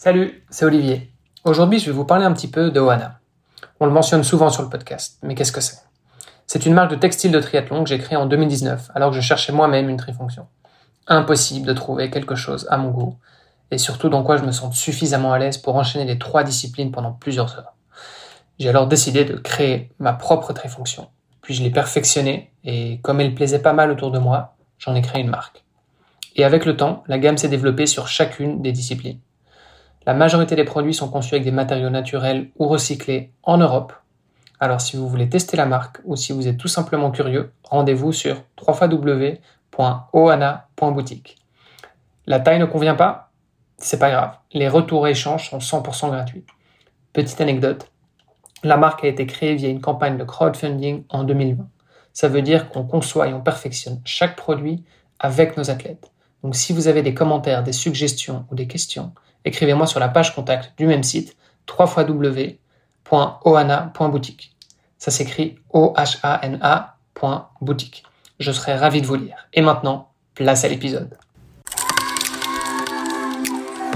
Salut, c'est Olivier. Aujourd'hui, je vais vous parler un petit peu de Oana. On le mentionne souvent sur le podcast, mais qu'est-ce que c'est? C'est une marque de textile de triathlon que j'ai créée en 2019, alors que je cherchais moi-même une trifonction. Impossible de trouver quelque chose à mon goût, et surtout dans quoi je me sens suffisamment à l'aise pour enchaîner les trois disciplines pendant plusieurs heures. J'ai alors décidé de créer ma propre trifonction. Puis je l'ai perfectionnée, et comme elle plaisait pas mal autour de moi, j'en ai créé une marque. Et avec le temps, la gamme s'est développée sur chacune des disciplines. La majorité des produits sont conçus avec des matériaux naturels ou recyclés en Europe. Alors si vous voulez tester la marque ou si vous êtes tout simplement curieux, rendez-vous sur www.oana.boutique. La taille ne convient pas C'est pas grave. Les retours et échanges sont 100% gratuits. Petite anecdote, la marque a été créée via une campagne de crowdfunding en 2020. Ça veut dire qu'on conçoit et on perfectionne chaque produit avec nos athlètes. Donc si vous avez des commentaires, des suggestions ou des questions, écrivez-moi sur la page contact du même site www.ohana.boutique. Ça s'écrit O-H-A-N-A.boutique. Je serai ravi de vous lire. Et maintenant, place à l'épisode.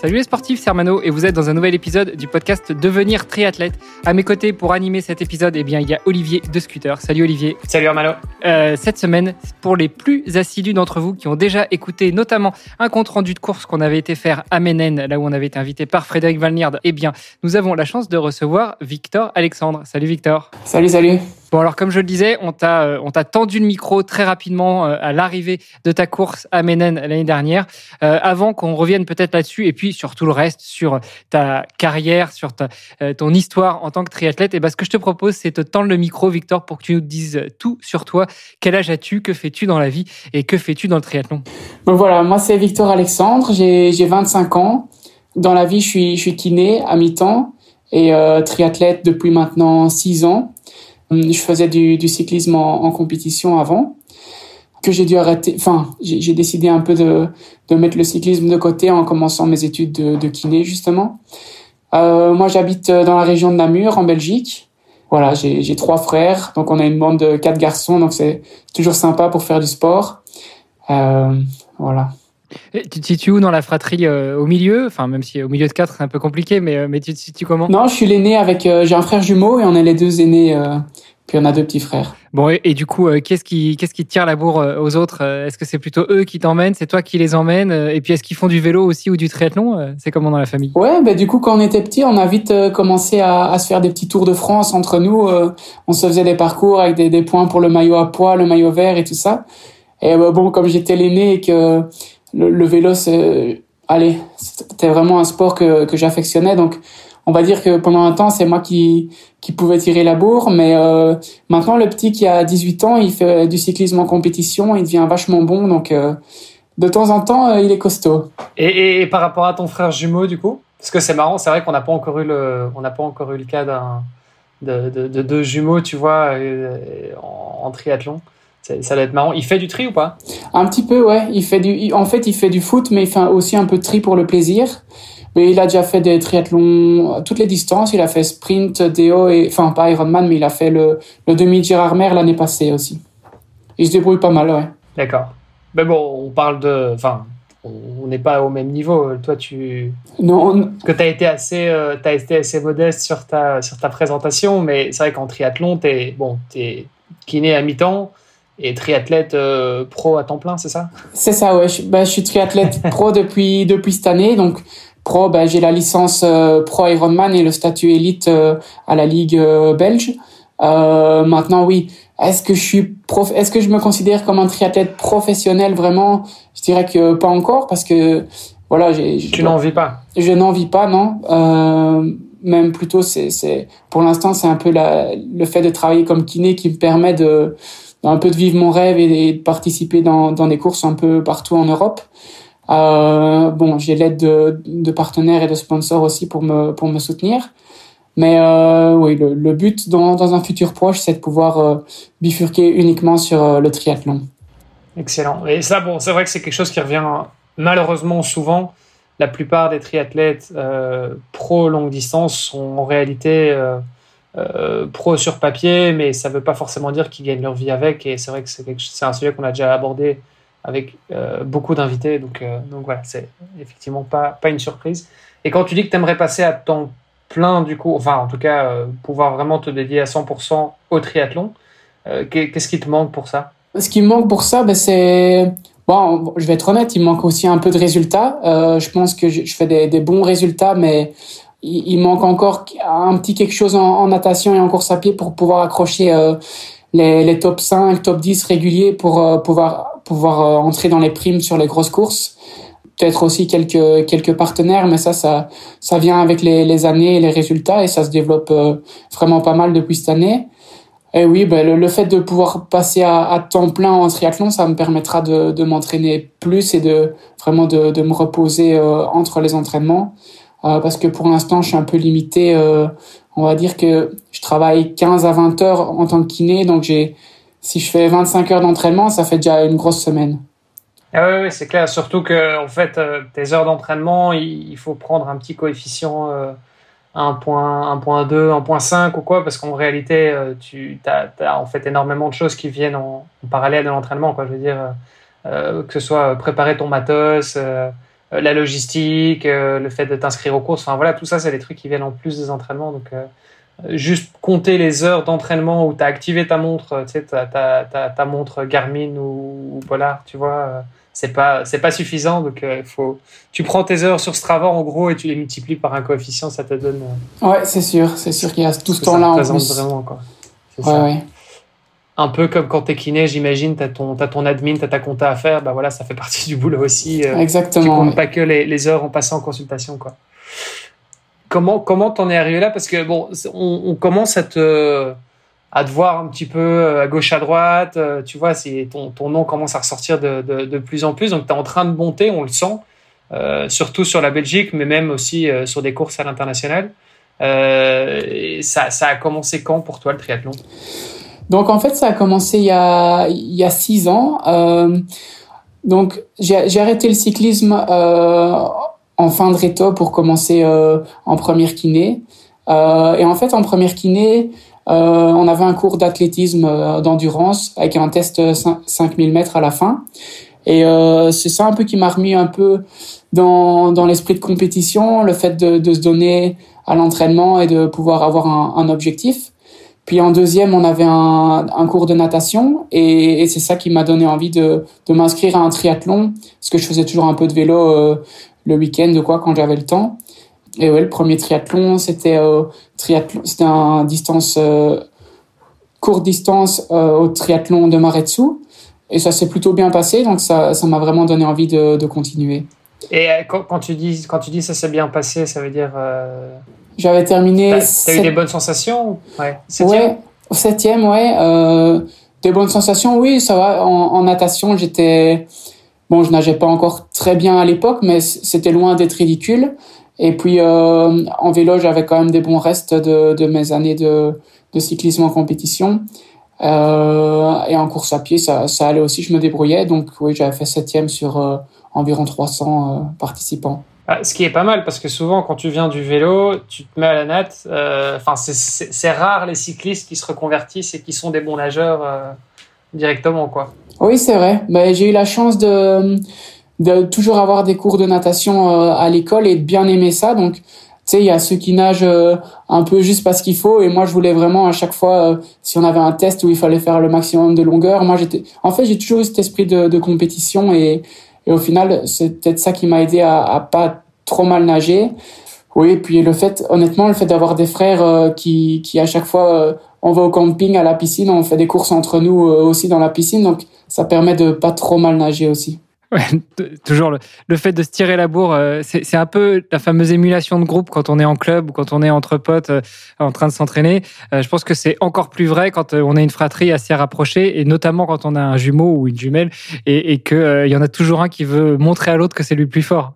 Salut les sportifs, c'est Armano et vous êtes dans un nouvel épisode du podcast Devenir triathlète. À mes côtés pour animer cet épisode, eh bien, il y a Olivier de Scooter. Salut Olivier. Salut Armano. Euh, cette semaine, pour les plus assidus d'entre vous qui ont déjà écouté notamment un compte rendu de course qu'on avait été faire à Menen, là où on avait été invité par Frédéric Valniard, eh bien, nous avons la chance de recevoir Victor Alexandre. Salut Victor. Salut, salut. Bon alors comme je le disais, on t'a euh, tendu le micro très rapidement euh, à l'arrivée de ta course à Menen l'année dernière, euh, avant qu'on revienne peut-être là-dessus et puis sur tout le reste, sur ta carrière, sur ta, ton histoire en tant que triathlète. Et ben ce que je te propose, c'est de te tendre le micro, Victor, pour que tu nous dises tout sur toi. Quel âge as-tu? Que fais-tu dans la vie? Et que fais-tu dans le triathlon? Donc voilà, moi c'est Victor Alexandre, j'ai j'ai 25 ans. Dans la vie, je suis je suis kiné à mi-temps et triathlète depuis maintenant 6 ans. Je faisais du, du cyclisme en, en, compétition avant, que j'ai dû arrêter. Enfin, j'ai décidé un peu de, de mettre le cyclisme de côté en commençant mes études de, de kiné justement. Euh, moi, j'habite dans la région de Namur, en Belgique. Voilà, j'ai trois frères, donc on a une bande de quatre garçons, donc c'est toujours sympa pour faire du sport. Euh, voilà. Et tu te situes où dans la fratrie euh, Au milieu? Enfin, même si au milieu de quatre, c'est un peu compliqué, mais, euh, mais tu te situes comment? Non, je suis l'aîné avec. Euh, j'ai un frère jumeau et on est les deux aînés. puis on a deux petits frères. Bon, et, et du coup, qu'est-ce qui, qu'est-ce qui tire la bourre aux autres? Est-ce que c'est plutôt eux qui t'emmènent C'est toi qui les emmènes Et puis, est-ce qu'ils font du vélo aussi ou du triathlon C'est comment dans la famille? Ouais, bah, du coup, quand on était petit, on a vite commencé à, à, se faire des petits tours de France entre nous. on se faisait des parcours avec des, des points pour le maillot à poids, le maillot vert et tout ça. Et bon, comme j'étais l'aîné et que le, vélo, c'est, allez, c'était vraiment un sport que, que j'affectionnais. Donc, on va dire que pendant un temps, c'est moi qui, qui pouvais tirer la bourre. Mais euh, maintenant, le petit qui a 18 ans, il fait du cyclisme en compétition, il devient vachement bon. Donc, euh, de temps en temps, euh, il est costaud. Et, et, par rapport à ton frère jumeau, du coup? Parce que c'est marrant, c'est vrai qu'on n'a pas encore eu le, pas encore eu le cas de, de, de deux jumeaux, tu vois, en triathlon. Ça doit être marrant. Il fait du tri ou pas? Un petit peu, ouais. Il fait du, en fait, il fait du foot, mais il fait aussi un peu de tri pour le plaisir. Mais il a déjà fait des triathlons à toutes les distances. Il a fait sprint, déo et, enfin, pas Ironman, mais il a fait le, le demi Gérard Mer l'année passée aussi. Il se débrouille pas mal, ouais. D'accord. Mais bon, on parle de, enfin, on n'est pas au même niveau. Toi, tu. Non. Parce que tu as été assez, euh, as été assez modeste sur ta, sur ta présentation, mais c'est vrai qu'en triathlon, t'es, bon, t'es kiné à mi-temps et triathlète euh, pro à temps plein, c'est ça? C'est ça, ouais. Je, bah, je suis triathlète pro depuis depuis cette année, donc pro, bah, j'ai la licence euh, pro Ironman et le statut élite euh, à la ligue euh, belge. maintenant, oui. Est-ce que je suis prof Est-ce que je me considère comme un triathlète professionnel vraiment? Je dirais que pas encore parce que voilà, j'ai. Tu n'en vis pas? Je n'en vis pas, non. même plutôt, c'est c'est pour l'instant, c'est un peu la, le fait de travailler comme kiné qui me permet de un peu de vivre mon rêve et, de participer dans, des courses un peu partout en Europe. Euh, bon, j'ai l'aide de, partenaires et de sponsors aussi pour me, soutenir. Mais oui, le, but dans, un futur proche, c'est de pouvoir bifurquer uniquement sur le triathlon. Excellent. Et ça, bon, c'est vrai que c'est quelque chose qui revient malheureusement souvent. La plupart des triathlètes pro longue distance sont en réalité euh, pro sur papier, mais ça ne veut pas forcément dire qu'ils gagnent leur vie avec. Et c'est vrai que c'est un sujet qu'on a déjà abordé avec euh, beaucoup d'invités. Donc, euh, donc voilà, c'est effectivement pas, pas une surprise. Et quand tu dis que tu aimerais passer à temps plein, du coup, enfin en tout cas, pouvoir vraiment te dédier à 100% au triathlon, qu'est-ce qui te manque pour ça? Ce qui me manque pour ça, ben, c'est... Bon, je vais être honnête, il manque aussi un peu de résultats. je pense que je, fais des, bons résultats, mais il, manque encore un petit quelque chose en, natation et en course à pied pour pouvoir accrocher euh, les, les, top 5, top 10 réguliers pour euh, pouvoir pouvoir euh, entrer dans les primes sur les grosses courses. Peut-être aussi quelques quelques partenaires, mais ça ça ça vient avec les, les années et les résultats et ça se développe vraiment pas mal depuis cette année. Et oui, ben, le, fait de pouvoir passer à, à, temps plein en triathlon, ça me permettra de, de m'entraîner plus et de vraiment de, de me reposer entre les entraînements. Euh, parce que pour l'instant, je suis un peu limité. Euh, on va dire que je travaille 15 à 20 heures en tant que kiné, donc j'ai, si je fais 25 heures d'entraînement, ça fait déjà une grosse semaine. Ah oui, c'est clair. Surtout que en fait, euh, tes heures d'entraînement, il, faut prendre un petit coefficient 1.2, 1.5 ou quoi, parce qu'en réalité, tu as, en fait énormément de choses qui viennent en, parallèle de l'entraînement. Je veux dire, que ce soit préparer ton matos. La logistique, euh, le fait de t'inscrire aux courses. Enfin voilà, tout ça, c'est des trucs qui viennent en plus des entraînements. Donc, euh, juste compter les heures d'entraînement où tu as activé ta montre, tu sais, ta, ta, ta, montre Garmin ou, Polar, tu vois, c'est pas, c'est pas suffisant. Donc, il faut, tu prends tes heures sur Strava en gros et tu les multiplies par un coefficient, ça te donne. ouais, c'est sûr, c'est sûr qu'il y a tout ce temps-là en plus. vraiment, quoi. Ouais, ouais un peu comme quand tu es kiné, j'imagine, tu as ton, as ton admin, tu as ta compta à faire, bah voilà, ça fait partie du boulot aussi. Euh, Exactement. Tu comptes pas que les, heures en passant en consultation. Quoi. Comment comment t'en es arrivé là? Parce que bon, on, commence à te, à te voir un petit peu euh, à gauche, à droite. Euh, tu vois, ton, ton nom commence à ressortir de, de, plus en plus. Donc tu es en train de monter, on le sent, surtout sur la Belgique, mais même aussi sur des courses à l'international. ça, ça a commencé quand pour toi le triathlon? Donc en fait, ça a commencé il y a, six ans. Euh, donc j'ai arrêté le cyclisme euh, en fin de réto pour commencer euh, en première kiné. Et en fait, en première kiné, on avait un cours d'athlétisme d'endurance avec un test 5000 mètres à la fin. Et c'est ça un peu qui m'a remis un peu dans, dans l'esprit de compétition, le fait de, se donner à l'entraînement et de pouvoir avoir un objectif. Puis en deuxième, on avait un, cours de natation et, c'est ça qui m'a donné envie de, m'inscrire à un triathlon parce que je faisais toujours un peu de vélo euh, le week-end ou quoi quand j'avais le temps. Et ouais, le premier triathlon, c'était euh, un distance euh, courte distance euh, au triathlon de Maretsu et ça s'est plutôt bien passé donc ça ça m'a vraiment donné envie de, continuer. Et quand, tu dis quand tu dis ça s'est bien passé, ça veut dire j'avais terminé. T'as eu des bonnes sensations Ouais. Septième? Ouais, septième, ouais. Euh, des bonnes sensations, oui, ça va. En, natation, j'étais. Bon, je nageais pas encore très bien à l'époque, mais c'était loin d'être ridicule. Et puis, euh, en vélo, j'avais quand même des bons restes de, de mes années de, de cyclisme en compétition. Euh, et en course à pied, ça, ça allait aussi, je me débrouillais. Donc, oui, j'avais fait septième sur euh, environ 300 euh, participants. Ah, ce qui est pas mal parce que souvent quand tu viens du vélo, tu te mets à la natte. Euh, enfin, c'est rare les cyclistes qui se reconvertissent et qui sont des bons nageurs euh, directement, quoi. Oui, c'est vrai. Ben, j'ai eu la chance de, toujours avoir des cours de natation euh, à l'école et de bien aimer ça. Donc, tu sais, il y a ceux qui nagent un peu juste parce qu'il faut. Et moi, je voulais vraiment à chaque fois, si on avait un test où il fallait faire le maximum de longueur, moi, j'étais. En fait, j'ai toujours eu cet esprit de, de compétition et et au final, c'est peut-être ça qui m'a aidé à, pas trop mal nager. Oui, et puis le fait, honnêtement, le fait d'avoir des frères euh, qui, qui à chaque fois, euh, on va au camping, à la piscine, on fait des courses entre nous euh, aussi dans la piscine, donc ça permet de pas trop mal nager aussi. Toujours le, fait de se tirer la bourre, euh, c'est un peu la fameuse émulation de groupe quand on est en club ou quand on est entre potes euh, en train de s'entraîner. Euh, je pense que c'est encore plus vrai quand on a une fratrie assez rapprochée et notamment quand on a un jumeau ou une jumelle et, et qu'il y en a toujours un qui veut montrer à l'autre que c'est lui plus fort.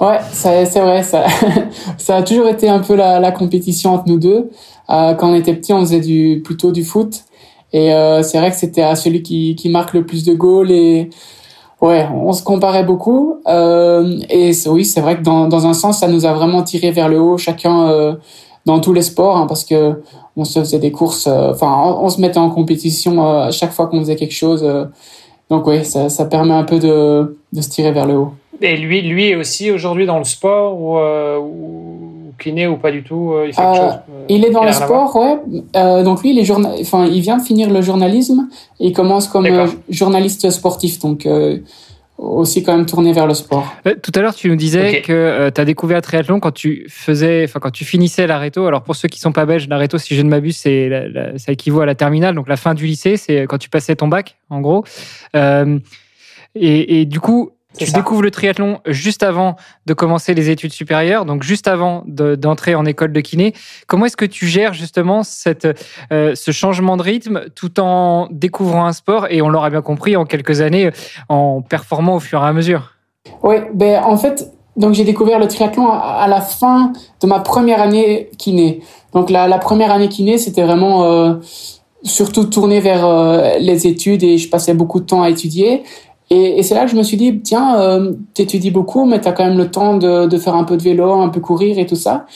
Ouais, c'est vrai, ça, ça a toujours été un peu la, la compétition entre nous deux. Euh, quand on était petit, on faisait du, plutôt du foot. Et euh, c'est vrai que c'était à celui qui, qui marque le plus de goals. Et ouais, on se comparait beaucoup. Euh, et oui, c'est vrai que dans, dans un sens, ça nous a vraiment tiré vers le haut, chacun euh, dans tous les sports, hein, parce que on se faisait des courses. Euh, enfin, on, se mettait en compétition euh, à chaque fois qu'on faisait quelque chose. donc oui, ça, ça permet un peu de, de se tirer vers le haut. Et lui, lui aussi aujourd'hui dans le sport euh, ou kiné ou pas du tout euh, il, fait euh, chose, euh, il est dans le sport, ouais. Euh, donc lui, il est enfin, il vient de finir le journalisme et il commence comme journaliste sportif, donc aussi quand même tourné vers le sport. tout à l'heure, tu nous disais que tu as découvert le triathlon quand tu faisais, enfin quand tu finissais l'aréto. Alors pour ceux qui sont pas belges, l'aréto, si je ne m'abuse, c'est ça équivaut à la terminale, donc la fin du lycée, c'est quand tu passais ton bac, en gros. Et, et, du coup, tu découvres le triathlon juste avant de commencer les études supérieures, donc juste avant d'entrer en école de kiné. Comment est-ce que tu gères justement cette, euh, ce changement de rythme tout en découvrant un sport et on l'aura bien compris en quelques années en performant au fur et à mesure? Oui, ben en fait, donc j'ai découvert le triathlon à la fin de ma première année kiné. Donc la, la première année kiné, c'était vraiment euh, surtout tourné vers euh, les études et je passais beaucoup de temps à étudier. Et, et c'est là que je me suis dit, tiens, euh, t'étudies beaucoup, mais t'as quand même le temps de, de, faire un peu de vélo, un peu courir et tout ça.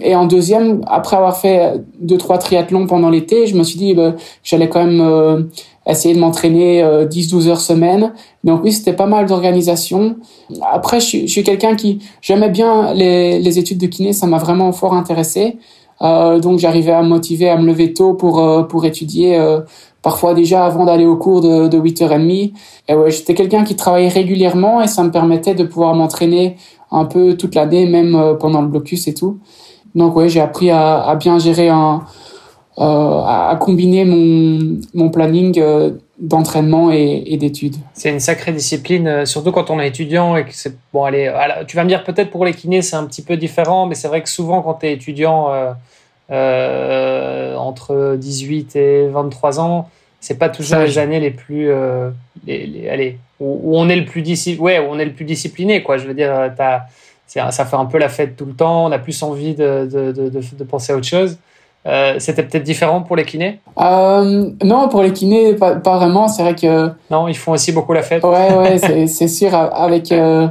Et en deuxième, après avoir fait deux, trois triathlons pendant l'été, je me suis dit, bah, j'allais quand même euh, essayer de m'entraîner euh, 10-12 heures semaine. Donc oui, c'était pas mal d'organisation. Après, je, je suis quelqu'un qui, j'aimais bien les, les études de kiné, ça m'a vraiment fort intéressé. Euh, donc j'arrivais à me motiver à me lever tôt pour, euh, pour étudier euh, parfois déjà avant d'aller au cours de, de 8h30. Et ouais, j'étais quelqu'un qui travaillait régulièrement et ça me permettait de pouvoir m'entraîner un peu toute l'année, même euh, pendant le blocus et tout. Donc ouais, j'ai appris à, bien gérer un, euh, à combiner mon, mon planning euh, d'entraînement et, d'études. C'est une sacrée discipline, surtout quand on est étudiant et que c'est bon. Allez, tu vas me dire peut-être pour les kinés c'est un petit peu différent, mais c'est vrai que souvent quand tu es étudiant entre 18 et 23 ans, c'est pas toujours les années les plus, euh, les, allez, où, on est le plus ouais, où on est le plus discipliné, quoi. Je veux dire, as, ça fait un peu la fête tout le temps. On a plus envie de, de, de, de penser à autre chose. Euh, C'était peut-être différent pour les kinés? Euh, Non, pour les kinés, pas, pas vraiment. C'est vrai que. Non, ils font aussi beaucoup la fête. Ouais, ouais, c'est sûr. Avec euh,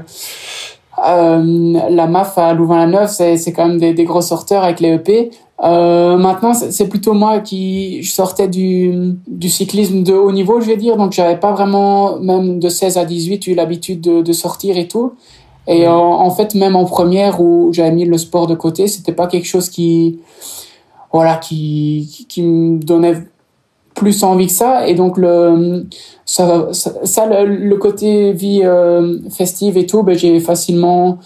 euh, la MAF à Louvain-la-Neuve, c'est quand même des, des, gros sorteurs avec les EP. Euh, maintenant, c'est plutôt moi qui je sortais du, du cyclisme de haut niveau, je vais dire. Donc, j'avais pas vraiment, même de 16 à 18, eu l'habitude de, de, sortir et tout. Et en, en, fait, même en première où j'avais mis le sport de côté, c'était pas quelque chose qui, voilà, qui, qui me donnait plus envie que ça. Et donc, le, ça, ça, le, le, côté vie euh, festive et tout, ben, j'ai facilement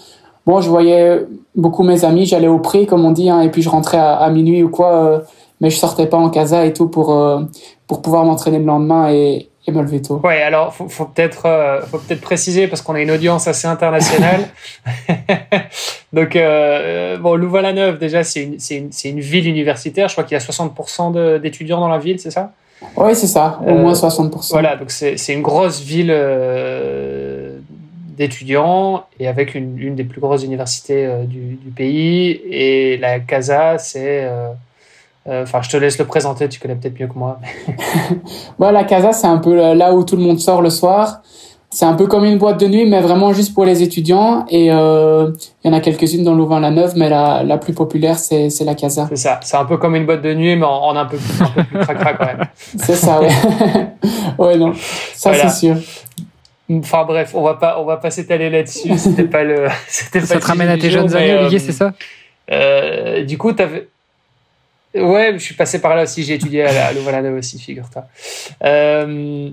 bon, je voyais beaucoup mes amis, j'allais au pré, comme on dit, hein, et puis je rentrais à, à minuit ou quoi, euh, mais je sortais pas en casa et tout pour, euh, pour pouvoir m'entraîner le lendemain et, et me lever tôt. Ouais, alors faut, faut peut-être euh, faut peut-être préciser parce qu'on a une audience assez internationale. Donc euh, bon, Louvain-la-Neuve déjà c'est une c'est une, une ville universitaire. Je crois qu'il y a 60% d'étudiants dans la ville, c'est ça? Oui, c'est ça, au moins 60%. Voilà, donc c'est c'est une grosse ville d'étudiants et avec une, une, des plus grosses universités euh, du, du, pays. Et la Casa, c'est. Euh, euh, enfin, je te laisse le présenter, tu connais peut-être mieux que moi. bon, la Casa, c'est un peu là où tout le monde sort le soir. C'est un peu comme une boîte de nuit, mais vraiment juste pour les étudiants. Et euh, il y en a quelques-unes dans Louvain-la-Neuve, mais la, la plus populaire, c'est la Casa. C'est ça. C'est un peu comme une boîte de nuit, mais en, en un peu, un peu plus cracra quand même. c'est ça, ouais. ouais, non. Ça, voilà. c'est sûr. Enfin bref, on va pas, on va pas s'étaler là-dessus. C'était pas le. C'était ça te ramène à tes jeunes années, Olivier, c'est ça? euh, Du coup, t'avais. Ouais, je suis passé par là aussi. J'ai étudié à, Louvain-la-Neuve aussi, figure-toi. Euh,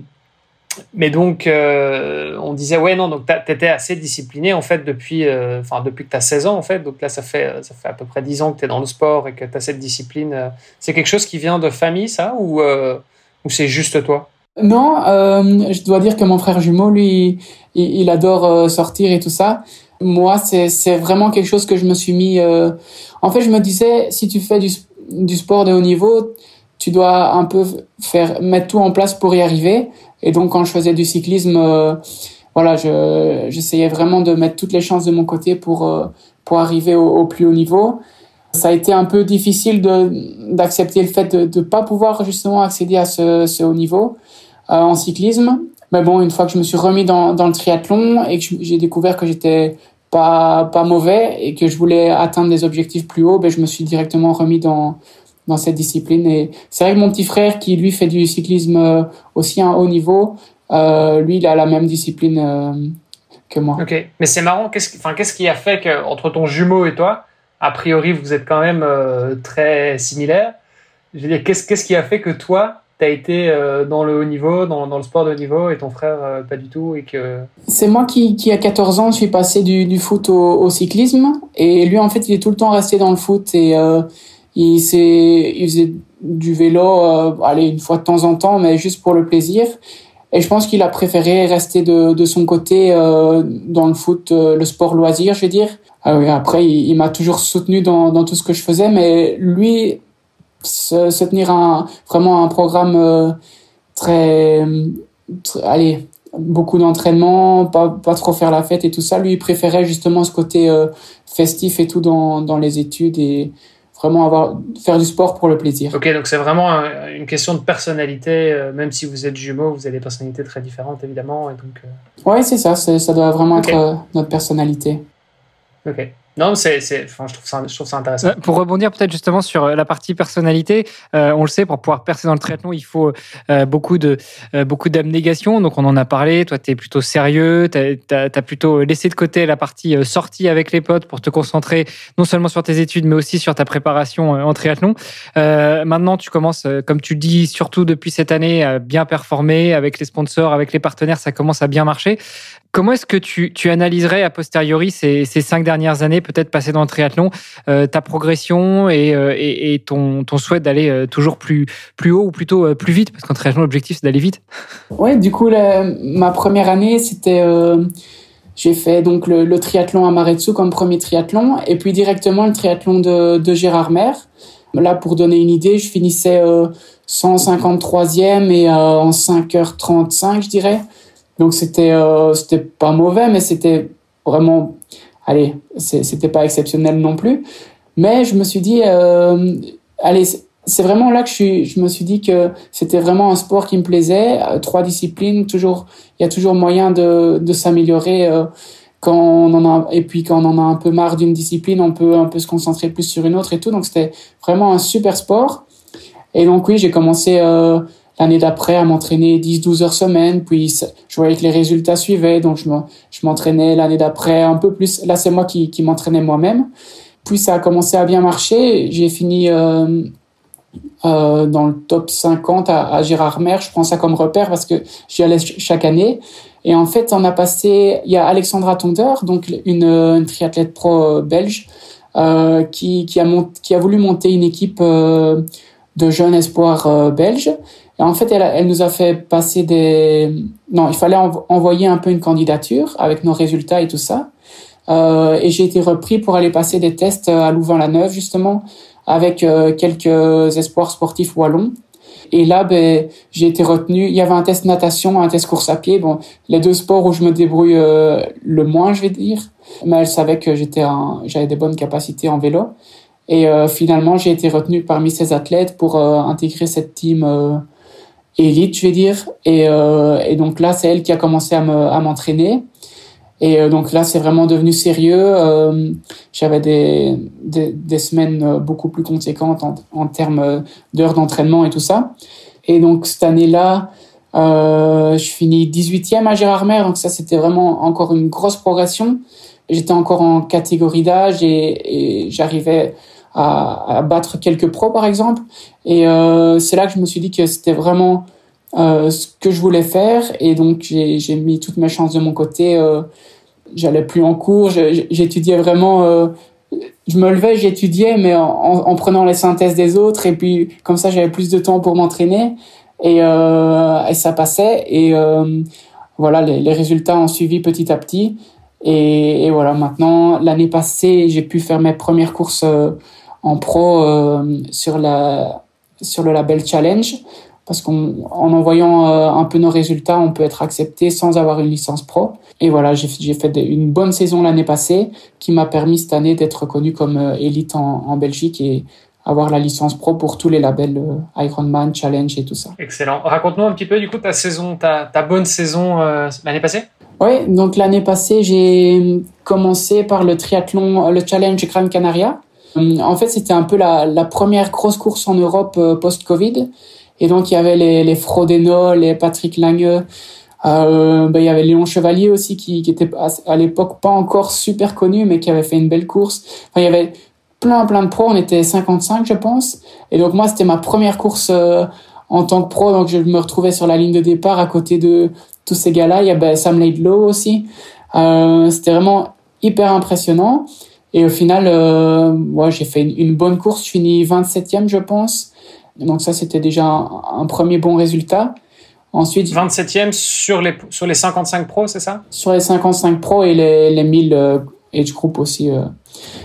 mais donc, euh, on disait ouais non, donc t'étais assez discipliné en fait depuis, euh, enfin depuis que t'as 16 ans en fait. Donc là, ça fait ça fait à peu près 10 ans que t'es dans le sport et que t'as cette discipline. C'est quelque chose qui vient de famille, ça, ou euh, ou c'est juste toi? Non, euh, je dois dire que mon frère jumeau, lui, il, adore euh, sortir et tout ça. Moi, c'est vraiment quelque chose que je me suis mis. Euh... En fait, je me disais, si tu fais du, du sport de haut niveau, tu dois un peu faire mettre tout en place pour y arriver. Et donc, quand je faisais du cyclisme, euh, voilà, je, j'essayais vraiment de mettre toutes les chances de mon côté pour, euh, pour arriver au, plus haut niveau. Ça a été un peu difficile d'accepter le fait de ne pas pouvoir justement accéder à ce, ce haut niveau en cyclisme. Mais bon, une fois que je me suis remis dans, dans le triathlon et que j'ai découvert que j'étais pas, pas mauvais et que je voulais atteindre des objectifs plus hauts, ben, je me suis directement remis dans, dans cette discipline. Et c'est vrai que mon petit frère, qui lui fait du cyclisme euh, aussi à un haut niveau, euh, lui, il a la même discipline euh, que moi. Ok, mais c'est marrant. Qu'est-ce, enfin, qu'est-ce qui a fait que entre ton jumeau et toi, a priori, vous êtes quand même très similaires? Je veux dire, qu'est-ce, qu'est-ce qui a fait que toi, été dans le haut niveau, dans, dans, le sport de haut niveau, et ton frère pas du tout, et que c'est moi qui, qui à 14 ans, suis passé du, du foot au, cyclisme, et lui, en fait, il est tout le temps resté dans le foot et il, il faisait du vélo, euh, allez, une fois de temps en temps, mais juste pour le plaisir. Et je pense qu'il a préféré rester de, de son côté euh, dans le foot, euh, le sport loisir, je veux dire. Euh, après, il, il m'a toujours soutenu dans, dans tout ce que je faisais, mais lui, se, se tenir un, vraiment un programme euh, très, très, allez, beaucoup d'entraînement, pas, pas trop faire la fête et tout ça. Lui, il préférait justement ce côté festif et tout dans, dans les études et vraiment avoir faire du sport pour le plaisir. Ok, donc c'est vraiment une question de personnalité, euh, même si vous êtes jumeaux, vous avez des personnalités très différentes évidemment, et donc. Euh... Ouais, c'est ça, ça doit vraiment être euh, notre personnalité. Ok. Non, c'est, enfin, je trouve ça, je trouve ça intéressant. Euh, pour rebondir peut-être justement sur euh, la partie personnalité, euh, on le sait, pour pouvoir percer dans le triathlon, il faut beaucoup de beaucoup d'abnégation. Donc on en a parlé. Toi, tu es plutôt sérieux. Tu as, plutôt laissé de côté la partie sortie avec les potes pour te concentrer non seulement sur tes études, mais aussi sur ta préparation en triathlon. maintenant, tu commences, comme tu dis, surtout depuis cette année, à bien performer avec les sponsors, avec les partenaires. Ça commence à bien marcher. Comment est-ce que tu, tu, analyserais a posteriori ces, ces cinq dernières années, peut-être passées dans le triathlon, euh, ta progression et, euh, et, et, ton, ton souhait d'aller euh, toujours plus, plus haut ou plutôt euh, plus vite Parce qu'en triathlon, l'objectif, c'est d'aller vite. Ouais, du coup, ma première année, c'était. j'ai fait donc le, triathlon à Maretsu comme premier triathlon et puis directement le triathlon de, de Gérard Mer. Là, pour donner une idée, je finissais 153e et en 5h35, je dirais. Donc c'était euh, c'était pas mauvais, mais c'était vraiment, allez, c'était pas exceptionnel non plus. Mais je me suis dit, euh, allez, c'est vraiment là que je, suis, je me suis dit que c'était vraiment un sport qui me plaisait. Euh, trois disciplines, toujours, il y a toujours moyen de, de s'améliorer. Euh, quand on en a, et puis quand on en a un peu marre d'une discipline, on peut un peu se concentrer plus sur une autre et tout. Donc c'était vraiment un super sport. Et donc oui, j'ai commencé euh, l'année d'après à m'entraîner 10-12 heures semaine, puis je voyais que les résultats suivaient, donc je m'entraînais l'année d'après un peu plus. Là, c'est moi qui, m'entraînais moi-même. Puis ça a commencé à bien marcher. J'ai fini euh, euh, dans le top 50 à, à Gérard Mer. Je prends ça comme repère parce que j'y allais chaque année. Et en fait, on a passé. Il y a Alexandra Tonder, donc une, triathlète pro belge, euh, qui, qui, a voulu monter une équipe de jeunes espoirs belges. En fait, elle, elle, nous a fait passer des... Non, il fallait envoyer un peu une candidature avec nos résultats et tout ça. Euh, et j'ai été repris pour aller passer des tests à Louvain-la-Neuve, justement, avec euh, quelques espoirs sportifs wallons. Et là, ben, j'ai été retenu. Il y avait un test natation, un test course à pied. Bon, les deux sports où je me débrouille euh, le moins, je vais dire. Mais elle savait que j'étais, j'avais des bonnes capacités en vélo. Et euh, finalement, j'ai été retenu parmi ces athlètes pour euh, intégrer cette team élite, je vais dire. Et, euh, et donc là, c'est elle qui a commencé à m'entraîner. et euh, donc là, c'est vraiment devenu sérieux. Euh, J'avais des, semaines beaucoup plus conséquentes en, termes d'heures d'entraînement et tout ça. Et donc cette année-là, je finis 18e à Gérard Mer. Donc ça, c'était vraiment encore une grosse progression. J'étais encore en catégorie d'âge et j'arrivais à, à, battre quelques pros par exemple. Et euh, c'est là que je me suis dit que c'était vraiment euh, ce que je voulais faire. Et donc j'ai mis toutes mes chances de mon côté. Euh, J'allais plus en cours, j'étudiais vraiment. Euh, je me levais, j'étudiais, mais en, en, prenant les synthèses des autres. Et puis comme ça, j'avais plus de temps pour m'entraîner. Et, euh, et, ça passait. Et euh, voilà, les, les résultats ont suivi petit à petit. Et, et, voilà, maintenant, l'année passée, j'ai pu faire mes premières courses euh, en pro euh, sur, la, sur le label Challenge. parce qu'en en envoyant euh, un peu nos résultats, on peut être accepté sans avoir une licence pro. Et voilà, j'ai fait une bonne saison l'année passée qui m'a permis cette année d'être reconnu comme euh, élite en, en, Belgique et avoir la licence pro pour tous les labels euh, Ironman, Challenge et tout ça. Excellent. Raconte-nous un petit peu du coup ta saison, ta, ta bonne saison l'année passée. Oui, donc l'année passée, j'ai commencé par le triathlon, le Challenge Gran Canaria. En fait, c'était un peu la, la, première grosse course en Europe post-Covid. Et donc, il y avait les, les Frodeno, les Patrick Lange, euh, ben, il y avait Léon Chevalier aussi qui, qui était à, l'époque pas encore super connu, mais qui avait fait une belle course. Enfin, il y avait plein, plein de pros. On était 55, je pense. Et donc, moi, c'était ma première course euh, en tant que pro. Donc, je me retrouvais sur la ligne de départ à côté de tous ces gars-là. Il y avait Sam Laidlow aussi. Euh, c'était vraiment hyper impressionnant. Et au final, euh, ouais, j'ai fait une, bonne course. Je finis 27e, je pense. Donc ça, c'était déjà un, premier bon résultat. Ensuite, 27e sur les, sur les 55 pros, c'est ça? Sur les 55 pros et les, les 1000 euh, age group aussi. Euh,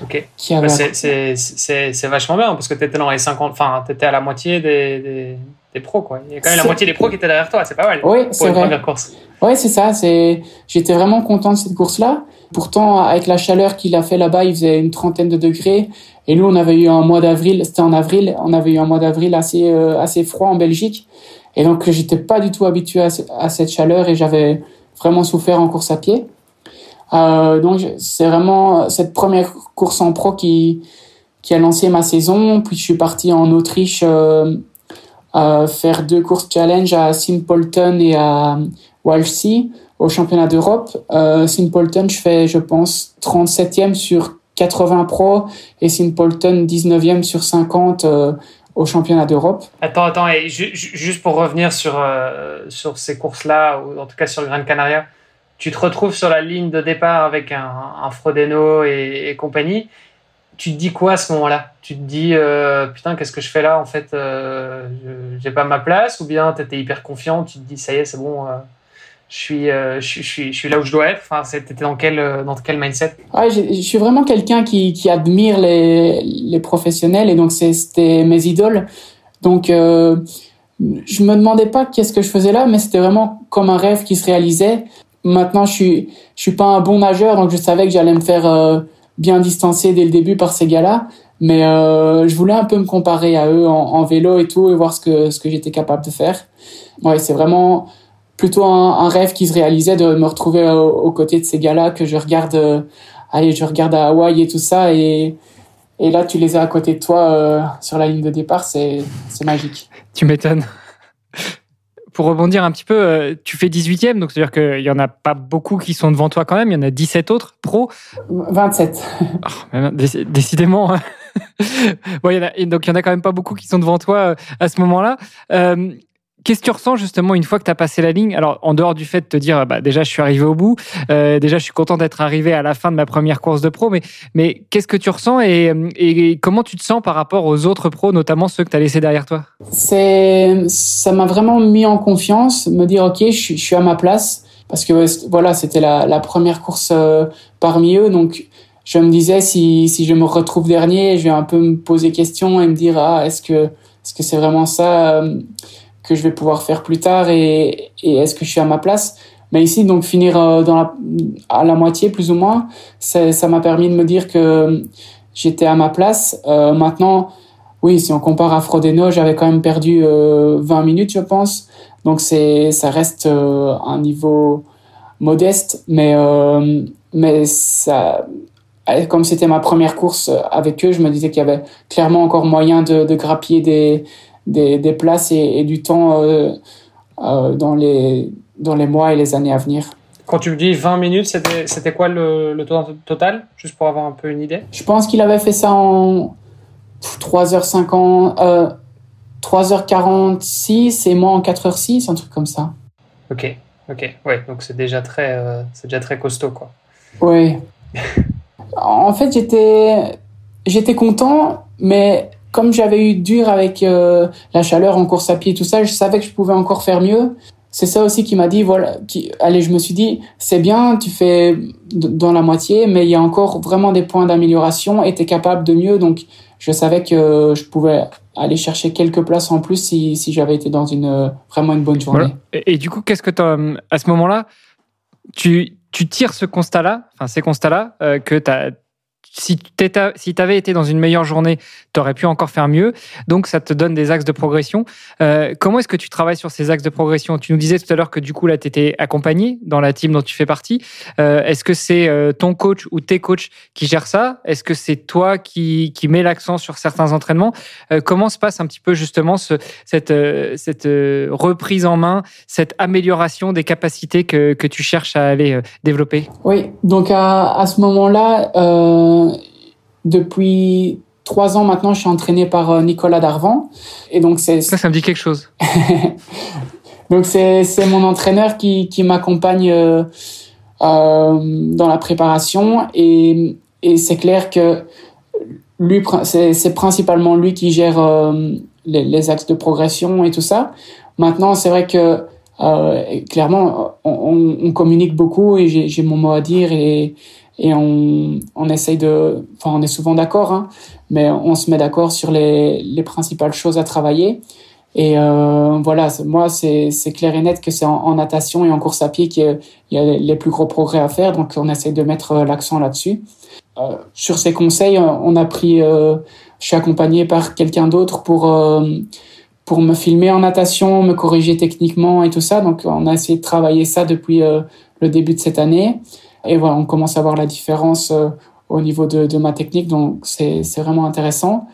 ok. Bah, c'est vachement bien parce que tu étais dans les 50, enfin, tu étais à la moitié des, des, des, pros, quoi. Il y a quand même la moitié des pros qui étaient derrière toi, c'est pas mal. Oui, c'est vrai. Première course. Oui, c'est ça. J'étais vraiment content de cette course-là. Pourtant, avec la chaleur qu'il a fait là-bas, il faisait une trentaine de degrés. Et nous, on avait eu un mois d'avril, c'était en avril, on avait eu un mois d'avril assez euh, assez froid en Belgique. Et donc, j'étais pas du tout habitué à, cette chaleur et j'avais vraiment souffert en course à pied. Euh, donc, c'est vraiment cette première course en pro qui qui a lancé ma saison. Puis, je suis parti en Autriche euh, faire deux courses challenge à Simpleton et à Walchsee au championnat d'Europe. Euh, Simpleton, je fais, je pense, 37e sur 80 pro et Simpleton 19e sur 50 euh, au championnat d'Europe. Attends, attends, et juste pour revenir sur, euh, sur ces courses-là, ou en tout cas sur le Gran Canaria, tu te retrouves sur la ligne de départ avec un, un Frodeno et, compagnie. Tu te dis quoi à ce moment-là? Tu te dis, euh, putain, qu'est-ce que je fais là En fait, j'ai pas ma place Ou bien tu étais hyper confiant, tu te dis, ça y est, c'est bon je suis, euh, je, suis, je suis là où je dois être Enfin, dans quel, euh, dans quel mindset? Ouais, je, je, suis vraiment quelqu'un qui, admire les, professionnels et donc c'était mes idoles. Donc, euh, je me demandais pas qu'est-ce que je faisais là, mais c'était vraiment comme un rêve qui se réalisait. Maintenant, je suis, je suis pas un bon nageur, donc je savais que j'allais me faire euh, bien distancer dès le début par ces gars-là. Mais je voulais un peu me comparer à eux en, en, vélo et tout et voir ce que, ce que j'étais capable de faire. Ouais, c'est vraiment plutôt un, rêve qui se réalisait de me retrouver aux, côtés de ces gars-là que je regarde, euh, allez, je regarde à Hawaï et tout ça et et là tu les as à côté de toi euh, sur la ligne de départ, c'est c'est magique. Tu m'étonnes. Pour rebondir un petit peu, euh, tu fais 18e, donc c'est-à-dire qu'il y en a pas beaucoup qui sont devant toi quand même, il y en a 17 autres pro. 27. décidément. Hein. bon, il y en a, donc il y en a quand même pas beaucoup qui sont devant toi à ce moment-là. Qu'est-ce que tu ressens justement une fois que tu as passé la ligne? Alors, en dehors du fait de te dire, bah, déjà, je suis arrivé au bout, euh, déjà, je suis content d'être arrivé à la fin de ma première course de pro, mais, mais qu'est-ce que tu ressens et, comment tu te sens par rapport aux autres pros, notamment ceux que tu as laissés derrière toi? Ça m'a vraiment mis en confiance, me dire, OK, je, suis à ma place, parce que voilà, c'était la, première course euh, parmi eux, donc je me disais, si, si je me retrouve dernier, je vais un peu me poser question et me dire, ah, est-ce que est-ce que c'est vraiment ça euh, que je vais pouvoir faire plus tard et, est-ce que je suis à ma place. Mais ici donc finir euh, dans la, à la moitié plus ou moins ça m'a permis de me dire que j'étais à ma place. Euh, maintenant oui si on compare à Frodeno j'avais quand même perdu euh, 20 minutes je pense. Donc c'est ça reste euh, un niveau modeste mais mais ça comme c'était ma première course avec eux je me disais qu'il y avait clairement encore moyen de, de grappiller des des, des places et, du temps euh, euh, dans, les, dans les mois et les années à venir. Quand tu me dis 20 minutes, c'était quoi le, le temps total? Juste pour avoir un peu une idée. Je pense qu'il avait fait ça en 3h50, euh, 3h46 et moi en 4h06, un truc comme ça. Ok, ok. Ouais, donc c'est déjà, très, euh, déjà très costaud, quoi. Oui. en fait, j'étais content, mais comme j'avais eu dur avec euh, la chaleur en course à pied et tout ça, je savais que je pouvais encore faire mieux. C'est ça aussi qui m'a dit, voilà, qui, allez, je me suis dit, c'est bien, tu fais dans la moitié, mais il y a encore vraiment des points d'amélioration et tu es capable de mieux. Donc, je savais que je pouvais aller chercher quelques places en plus si, si j'avais été dans une vraiment une bonne journée. Et, du coup, qu'est-ce que tu à ce moment-là, tu, tu tires ce constat-là, enfin ces constats-là, que tu as si tu avais été dans une meilleure journée, tu aurais pu encore faire mieux. Donc, ça te donne des axes de progression. Euh, comment est-ce que tu travailles sur ces axes de progression? Tu nous disais tout à l'heure que du coup, là, tu étais accompagné dans la team dont tu fais partie. Euh, est-ce que c'est euh, ton coach ou tes coachs qui gèrent ça? Est-ce que c'est toi qui, mets l'accent sur certains entraînements? Comment se passe un petit peu justement ce, cette, reprise en main, cette amélioration des capacités que, tu cherches à aller développer? Oui, donc à ce moment-là, depuis trois ans maintenant, je suis entraîné par euh, Nicolas Darvan. Et donc c'est ça, ça me dit quelque chose. donc c'est c'est mon entraîneur qui qui m'accompagne euh, euh, dans la préparation et et c'est clair que lui c'est principalement lui qui gère euh, les, les, axes de progression et tout ça. Maintenant, c'est vrai que clairement on, on, communique beaucoup et j'ai j'ai mon mot à dire et et on, on essaye de, enfin on est souvent d'accord, hein, mais on se met d'accord sur les, les principales choses à travailler. Et euh, voilà, moi c'est clair et net que c'est en, natation et en course à pied qu'il y, a les plus gros progrès à faire, donc on essaye de mettre euh, l'accent là-dessus. Euh, sur ces conseils, on a pris, je suis accompagné par quelqu'un d'autre pour pour me filmer en natation, me corriger techniquement et tout ça. Donc on a essayé de travailler ça depuis le début de cette année. Et voilà, on commence à voir la différence euh, au niveau de, de ma technique, donc c'est vraiment intéressant.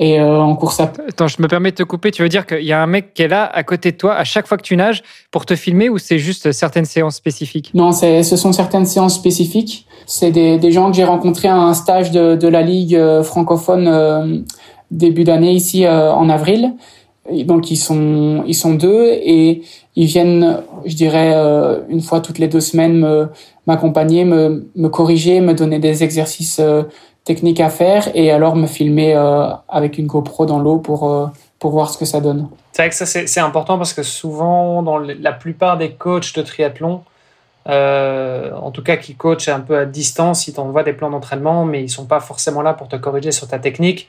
Et euh, en course à... Attends, je me permets de te couper. Tu veux dire qu'il y a un mec qui est là à côté de toi à chaque fois que tu nages pour te filmer ou c'est juste certaines séances spécifiques? Non, ce sont certaines séances spécifiques. C'est des, des, gens que j'ai rencontrés à un stage de, de la Ligue euh, francophone début d'année ici en avril. Donc ils sont ils sont deux et ils viennent, je dirais, une fois toutes les deux semaines me m'accompagner, me, me corriger, me donner des exercices euh, techniques à faire et alors me filmer euh, avec une GoPro dans l'eau pour, euh, pour voir ce que ça donne. C'est vrai que ça c'est important parce que souvent dans la plupart des coachs de triathlon, en tout cas qui coachent un peu à distance, ils t'envoient des plans d'entraînement mais ils sont pas forcément là pour te corriger sur ta technique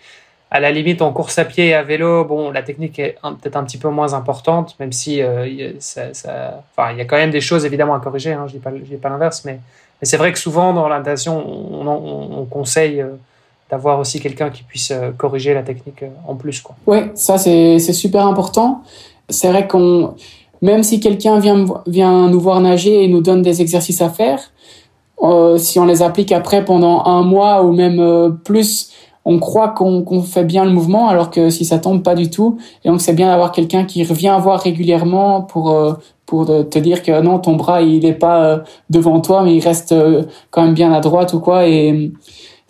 à la limite, en course à pied et à vélo, bon, la technique est peut-être un petit peu moins importante, même si euh, ça, ça, enfin, il y a quand même des choses évidemment à corriger. Hein, je dis pas, pas l'inverse, mais, c'est vrai que souvent dans la on, on, on conseille euh, d'avoir aussi quelqu'un qui puisse euh, corriger la technique en plus, quoi. Ouais, ça c'est super important. C'est vrai qu'on, même si quelqu'un vient nous voir nager et nous donne des exercices à faire, si on les applique après pendant un mois ou même plus on croit qu'on fait bien le mouvement alors que si ça tombe pas du tout et donc c'est bien d'avoir quelqu'un qui revient voir régulièrement pour euh, pour te dire que non ton bras il est pas euh, devant toi mais il reste euh, quand même bien à droite ou quoi et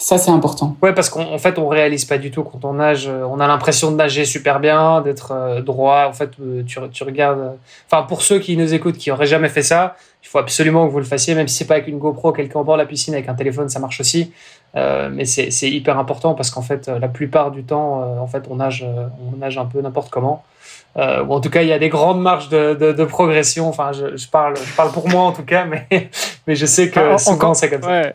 ça, c'est important. Ouais, parce qu'en fait, on réalise pas du tout quand on nage. On a l'impression de nager super bien, d'être droit. En fait, tu, tu regardes. Enfin, pour ceux qui nous écoutent, qui auraient jamais fait ça, il faut absolument que vous le fassiez, même si c'est pas avec une GoPro, quelqu'un en bord de la piscine avec un téléphone, ça marche aussi. Euh, mais c'est hyper important parce qu'en fait, la plupart du temps, euh, en fait, on nage, euh, on nage un peu n'importe comment. Euh, ou en tout cas, il y a des grandes marges de, de, de progression. Enfin, je, je, parle, je parle pour moi en tout cas, mais, mais je sais que ah, souvent c'est comme ça.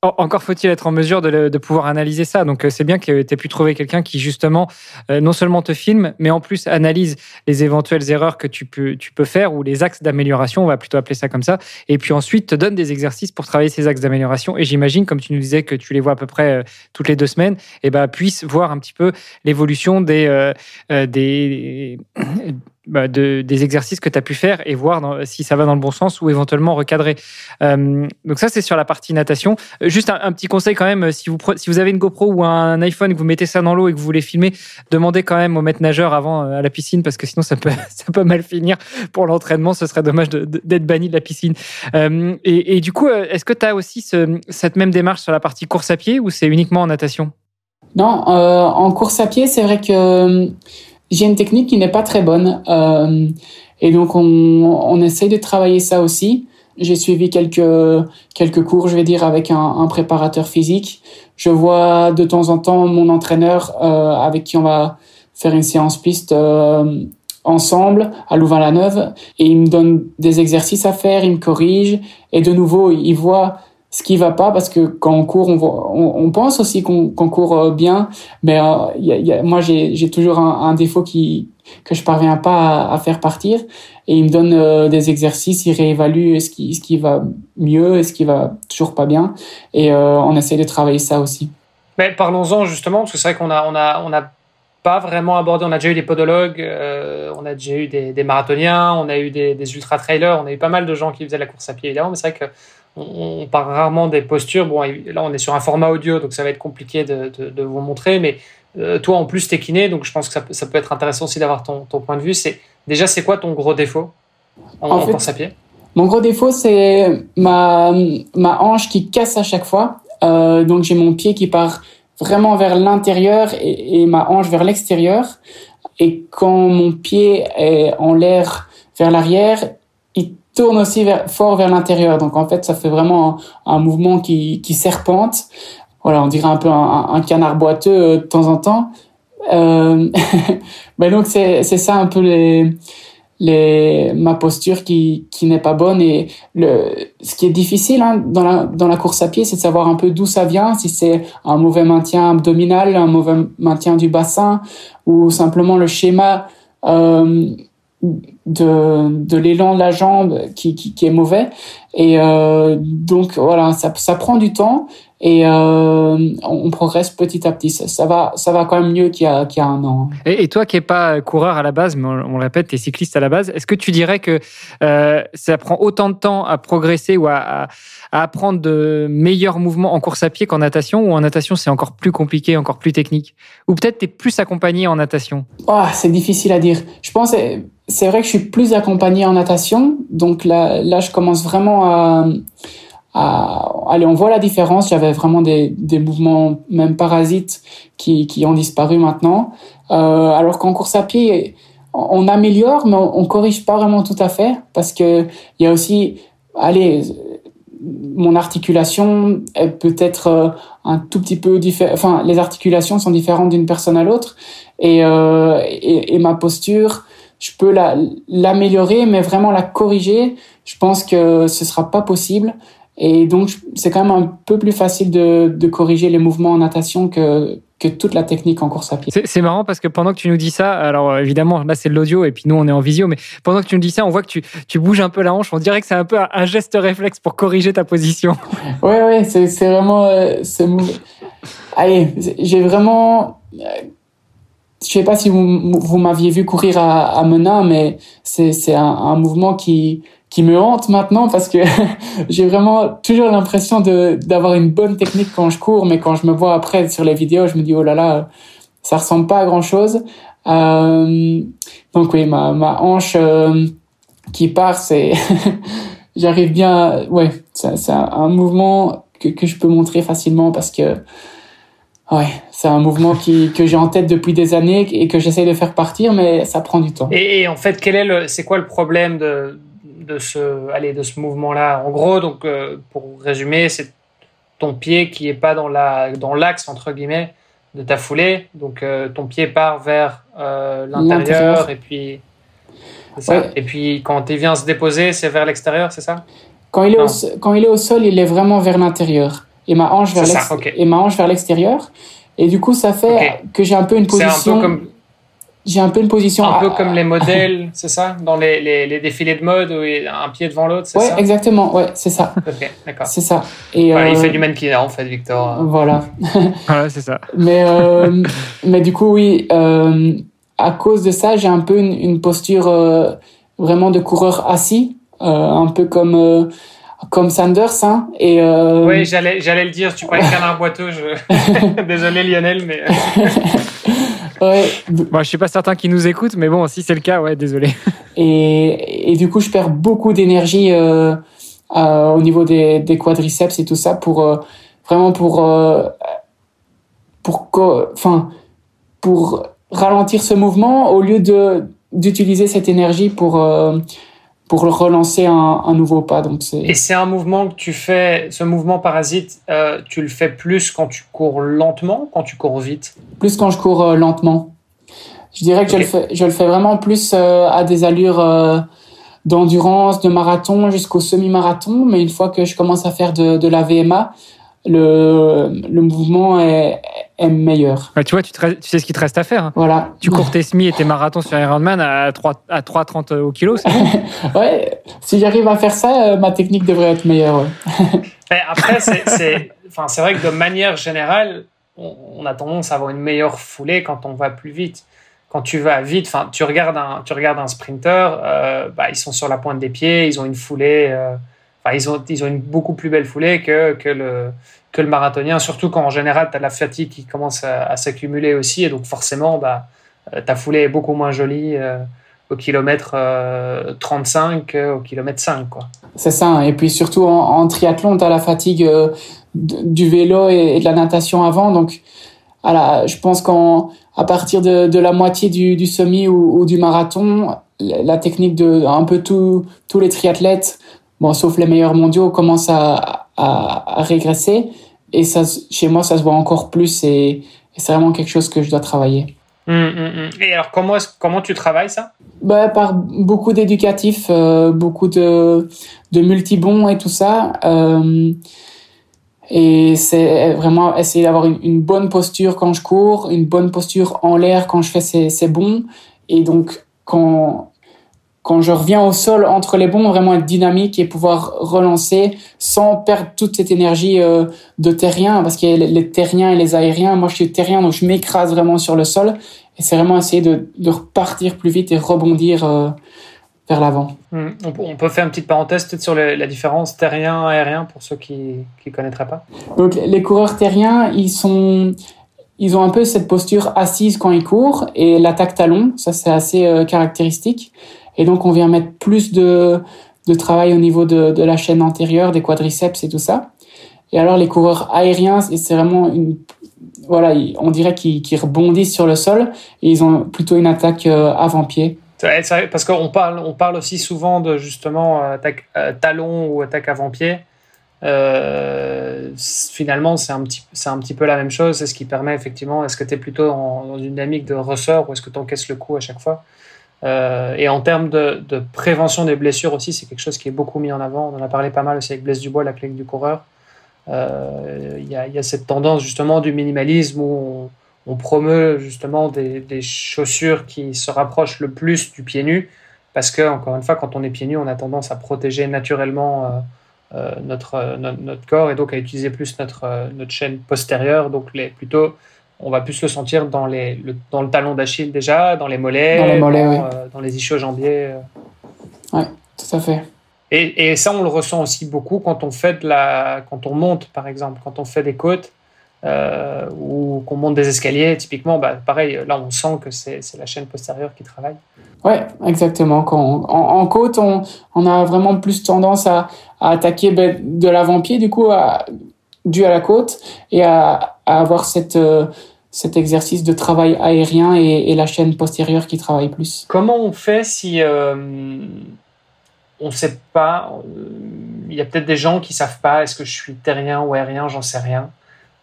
Encore faut-il être en mesure de, pouvoir analyser ça. Donc, euh, c'est bien que tu aies pu trouver quelqu'un qui, justement, euh, non seulement te filme, mais en plus analyse les éventuelles erreurs que tu peux, faire ou les axes d'amélioration, on va plutôt appeler ça comme ça. Et puis ensuite, te donne des exercices pour travailler ces axes d'amélioration. Et j'imagine, comme tu nous disais que tu les vois à peu près euh, toutes les deux semaines, et eh ben, puisse voir un petit peu l'évolution des bah, de, des exercices que tu as pu faire et voir si ça va dans le bon sens ou éventuellement recadrer. Euh, donc ça, c'est sur la partie natation. Euh, juste un, petit conseil quand même, si vous, si vous avez une GoPro ou un iPhone, que vous mettez ça dans l'eau et que vous voulez filmer, demandez quand même au maître nageur avant euh, à la piscine parce que sinon ça peut, ça peut mal finir pour l'entraînement. Ce serait dommage d'être banni de la piscine. Euh, et, du coup, est-ce que tu as aussi ce, cette même démarche sur la partie course à pied ou c'est uniquement en natation? Non, en course à pied, c'est vrai que j'ai une technique qui n'est pas très bonne. Euh, et donc, on, on essaye de travailler ça aussi. J'ai suivi quelques, quelques cours, je vais dire, avec un, un, préparateur physique. Je vois de temps en temps mon entraîneur euh, avec qui on va faire une séance piste euh, ensemble à Louvain-la-Neuve. Et il me donne des exercices à faire, il me corrige. Et de nouveau, il voit ce qui va pas parce que quand on court, on, on, pense aussi qu'on court bien, mais moi j'ai toujours un, défaut qui que je parviens pas à, faire partir et il me donne des exercices, il réévalue ce qui va mieux et ce qui va toujours pas bien et on essaie de travailler ça aussi. Mais parlons-en justement parce que c'est vrai qu'on a on a on a pas vraiment abordé. On a déjà eu des podologues, euh, on a déjà eu des, marathoniens, on a eu des, ultra-trailers, on a eu pas mal de gens qui faisaient la course à pied, évidemment, mais c'est vrai qu'on on parle rarement des postures. Bon, là, on est sur un format audio, donc ça va être compliqué de, vous montrer, mais euh, toi, en plus, t'es kiné, donc je pense que ça, ça peut être intéressant aussi d'avoir ton, point de vue. C'est Déjà, c'est quoi ton gros défaut en, course à pied? Mon gros défaut, c'est ma, ma hanche qui casse à chaque fois. Euh, donc, j'ai mon pied qui part vraiment vers l'intérieur et, ma hanche vers l'extérieur. Et quand mon pied est en l'air vers l'arrière, tourne aussi fort vers l'intérieur. Donc en fait, ça fait vraiment un, mouvement qui, serpente. Voilà, on dirait un peu un, canard boiteux euh, de temps en temps. Euh, mais donc c'est ça un peu les ma posture qui, qui n'est pas bonne. Et le, ce qui est difficile hein, dans, la, dans la course à pied, c'est de savoir un peu d'où ça vient, si c'est un mauvais maintien abdominal, un mauvais maintien du bassin, ou simplement le schéma euh, de, de l'élan de la jambe qui, qui, qui est mauvais. Et euh, donc voilà, ça, ça prend du temps et euh, on, progresse petit à petit. Ça, va, ça va quand même mieux qu'il y a, qu'il y a un an. Et, toi qui n'es pas coureur à la base, mais on, le répète, tu es cycliste à la base, est-ce que tu dirais que euh, ça prend autant de temps à progresser ou à, à, apprendre de meilleurs mouvements en course à pied qu'en natation ou en natation c'est encore plus compliqué, encore plus technique? Ou peut-être tu es plus accompagné en natation? Oh, C'est difficile à dire. Je pense c'est vrai que je suis plus accompagné en natation, donc là, là je commence vraiment à allez, on voit la différence. J'avais vraiment des, des mouvements, même parasites, qui, qui ont disparu maintenant. Euh, alors qu'en course à pied, on améliore, mais on, corrige pas vraiment tout à fait parce que il y a aussi, allez, mon articulation peut être euh, un tout petit peu différente. Enfin, les articulations sont différentes d'une personne à l'autre et, euh, et, et, ma posture, je peux l'améliorer, mais vraiment la corriger. Je pense que ce sera pas possible. Et donc, c'est quand même un peu plus facile de, de, corriger les mouvements en natation que, que toute la technique en course à pied. C'est marrant parce que pendant que tu nous dis ça, alors euh, évidemment, là c'est de l'audio et puis nous on est en visio, mais pendant que tu nous dis ça, on voit que tu, tu bouges un peu la hanche. On dirait que c'est un peu un geste réflexe pour corriger ta position. Ouais, ouais, c'est vraiment. Euh, Allez, j'ai vraiment. Je sais pas si vous, vous m'aviez vu courir à, à Menin, mais c'est un, un mouvement qui qui me hante maintenant parce que j'ai vraiment toujours l'impression de d'avoir une bonne technique quand je cours, mais quand je me vois après sur les vidéos, je me dis oh là là, ça ressemble pas à grand chose. Euh, donc oui, ma ma hanche euh, qui part, c'est j'arrive bien, ouais, c'est un mouvement que que je peux montrer facilement parce que ouais, c'est un mouvement qui que j'ai en tête depuis des années et que j'essaie de faire partir, mais ça prend du temps. Et, et en fait, quel est le, c'est quoi le problème de de ce, allez, de ce mouvement-là? En gros, donc, euh, pour résumer, c'est ton pied qui est pas dans la, dans l'axe entre guillemets de ta foulée. Donc, euh, ton pied part vers euh, l'intérieur et puis, Et puis, quand il vient se déposer, c'est vers l'extérieur, c'est ça? Quand il, est au, quand il est au sol, il est vraiment vers l'intérieur et ma hanche vers et ma hanche vers l'extérieur. Et du coup, ça fait que j'ai un peu une position. Un peu comme j'ai un peu une position. Un peu comme les modèles, c'est ça? Dans les, les, les, défilés de mode où il a un pied devant l'autre, c'est ouais, ça? exactement, ouais, c'est ça. ok, d'accord. C'est ça. Et, Il fait du mannequinat en fait, Victor. Voilà. voilà, c'est ça. Mais, euh, mais du coup, oui, euh, à cause de ça, j'ai un peu une, une posture euh, vraiment de coureur assis, euh, un peu comme euh, comme Sanders. Hein, et, euh... Oui, j'allais, j'allais le dire, tu parlais de canard boiteux. Je... Désolé Lionel, mais... ouais. Bon, je suis pas certain qu'ils nous écoutent, mais bon, si c'est le cas, ouais, désolé. Et, et du coup, je perds beaucoup d'énergie euh, euh, au niveau des, des, quadriceps et tout ça pour euh, vraiment pour euh, pour enfin pour ralentir ce mouvement au lieu de d'utiliser cette énergie pour euh, pour relancer un, un, nouveau pas. Donc. Et c'est un mouvement que tu fais, ce mouvement parasite, euh, tu le fais plus quand tu cours lentement, quand tu cours vite? Plus quand je cours euh, lentement. Je dirais que je le fais, je le fais vraiment plus euh, à des allures d'endurance, de marathon jusqu'au semi-marathon. Mais une fois que je commence à faire de, de la VMA, le, le mouvement est, meilleur. tu vois, tu, tu, sais ce qu'il te reste à faire. Hein. Voilà. Tu cours tes semi et tes marathons sur Ironman à 3 à 3,30 au kilo, Ouais, si j'arrive à faire ça, euh, ma technique devrait être meilleure. après, c'est enfin, vrai que de manière générale, on, a tendance à avoir une meilleure foulée quand on va plus vite. Quand tu vas vite, enfin, tu regardes un, tu regardes un sprinter, euh, bah, ils sont sur la pointe des pieds, ils ont une foulée. Euh, ils ont, ils ont une beaucoup plus belle foulée que, que, le, le marathonien, surtout quand en général, tu as la fatigue qui commence à, s'accumuler aussi. Et donc, forcément, bah, euh, ta foulée est beaucoup moins jolie euh, au kilomètre 35 qu'au kilomètre 5. Quoi. C'est ça. Et puis, surtout en, triathlon, tu as la fatigue euh, du vélo et, de la natation avant. Donc, voilà, je pense qu'à partir de, la moitié du, semi ou, du marathon, la technique de un peu tous les triathlètes bon, sauf les meilleurs mondiaux, commencent à, à, à, régresser. Et ça, chez moi, ça se voit encore plus et, c'est vraiment quelque chose que je dois travailler. Hum, hum, hum. Et alors, comment, comment tu travailles ça? Bah, Par beaucoup d'éducatifs, euh, beaucoup de, de multibons et tout ça. Euh, et c'est vraiment essayer d'avoir une, une, bonne posture quand je cours, une bonne posture en l'air quand je fais ces, ces bons. Et donc, quand, quand je reviens au sol entre les bons, vraiment être dynamique et pouvoir relancer sans perdre toute cette énergie euh, de terrien, parce qu'il y a les terriens et les aériens. Moi, je suis terrien, donc je m'écrase vraiment sur le sol. Et c'est vraiment essayer de, de, repartir plus vite et rebondir euh, vers l'avant. Hmm. On peut faire une petite parenthèse peut-être sur la différence terrien-aérien pour ceux qui ne connaîtraient pas. Donc, les coureurs terriens, ils sont... Ils ont un peu cette posture assise quand ils courent et l'attaque talon, ça c'est assez euh, caractéristique. Et donc, on vient mettre plus de, travail au niveau de, de la chaîne antérieure, des quadriceps et tout ça. Et alors, les coureurs aériens, c'est vraiment une, voilà, on dirait qu'ils rebondissent sur le sol et ils ont plutôt une attaque euh, avant-pied. Parce qu'on parle, on parle aussi souvent de justement attaque euh, talon ou attaque avant-pied. Euh, finalement, c'est un, petit, un petit peu la même chose. C'est ce qui permet effectivement, est-ce que tu es plutôt dans une dynamique de ressort ou est-ce que tu encaisses le coup à chaque fois? Euh, et en termes de, prévention des blessures aussi, c'est quelque chose qui est beaucoup mis en avant. On en a parlé pas mal aussi avec Blaise Dubois, la clinique du coureur. Euh, il y, a, cette tendance justement du minimalisme où on, promeut justement des, chaussures qui se rapprochent le plus du pied nu. Parce que, encore une fois, quand on est pieds nus, on a tendance à protéger naturellement euh, notre, corps et donc à utiliser plus notre, notre chaîne postérieure, donc les, plutôt on va plus le sentir dans, les, le, dans le talon d'Achille déjà, dans les mollets, dans les, mollets, dans, oui. euh, dans les ischio-jambiers. Euh. Oui, tout à fait. Et, et, ça, on le ressent aussi beaucoup quand on fait de la, quand on monte, par exemple, quand on fait des côtes euh, ou qu'on monte des escaliers. Typiquement, bah, pareil, là, on sent que c'est la chaîne postérieure qui travaille. Oui, exactement. Quand on, en, en, côte, on, on, a vraiment plus tendance à, à attaquer ben, de l'avant-pied, du coup, à, dû à la côte, et à, à avoir cette, euh, cet exercice de travail aérien et, et, la chaîne postérieure qui travaille plus. Comment on fait si euh, on ne sait pas Il y a peut-être des gens qui savent pas. Est-ce que je suis terrien ou aérien J'en sais rien.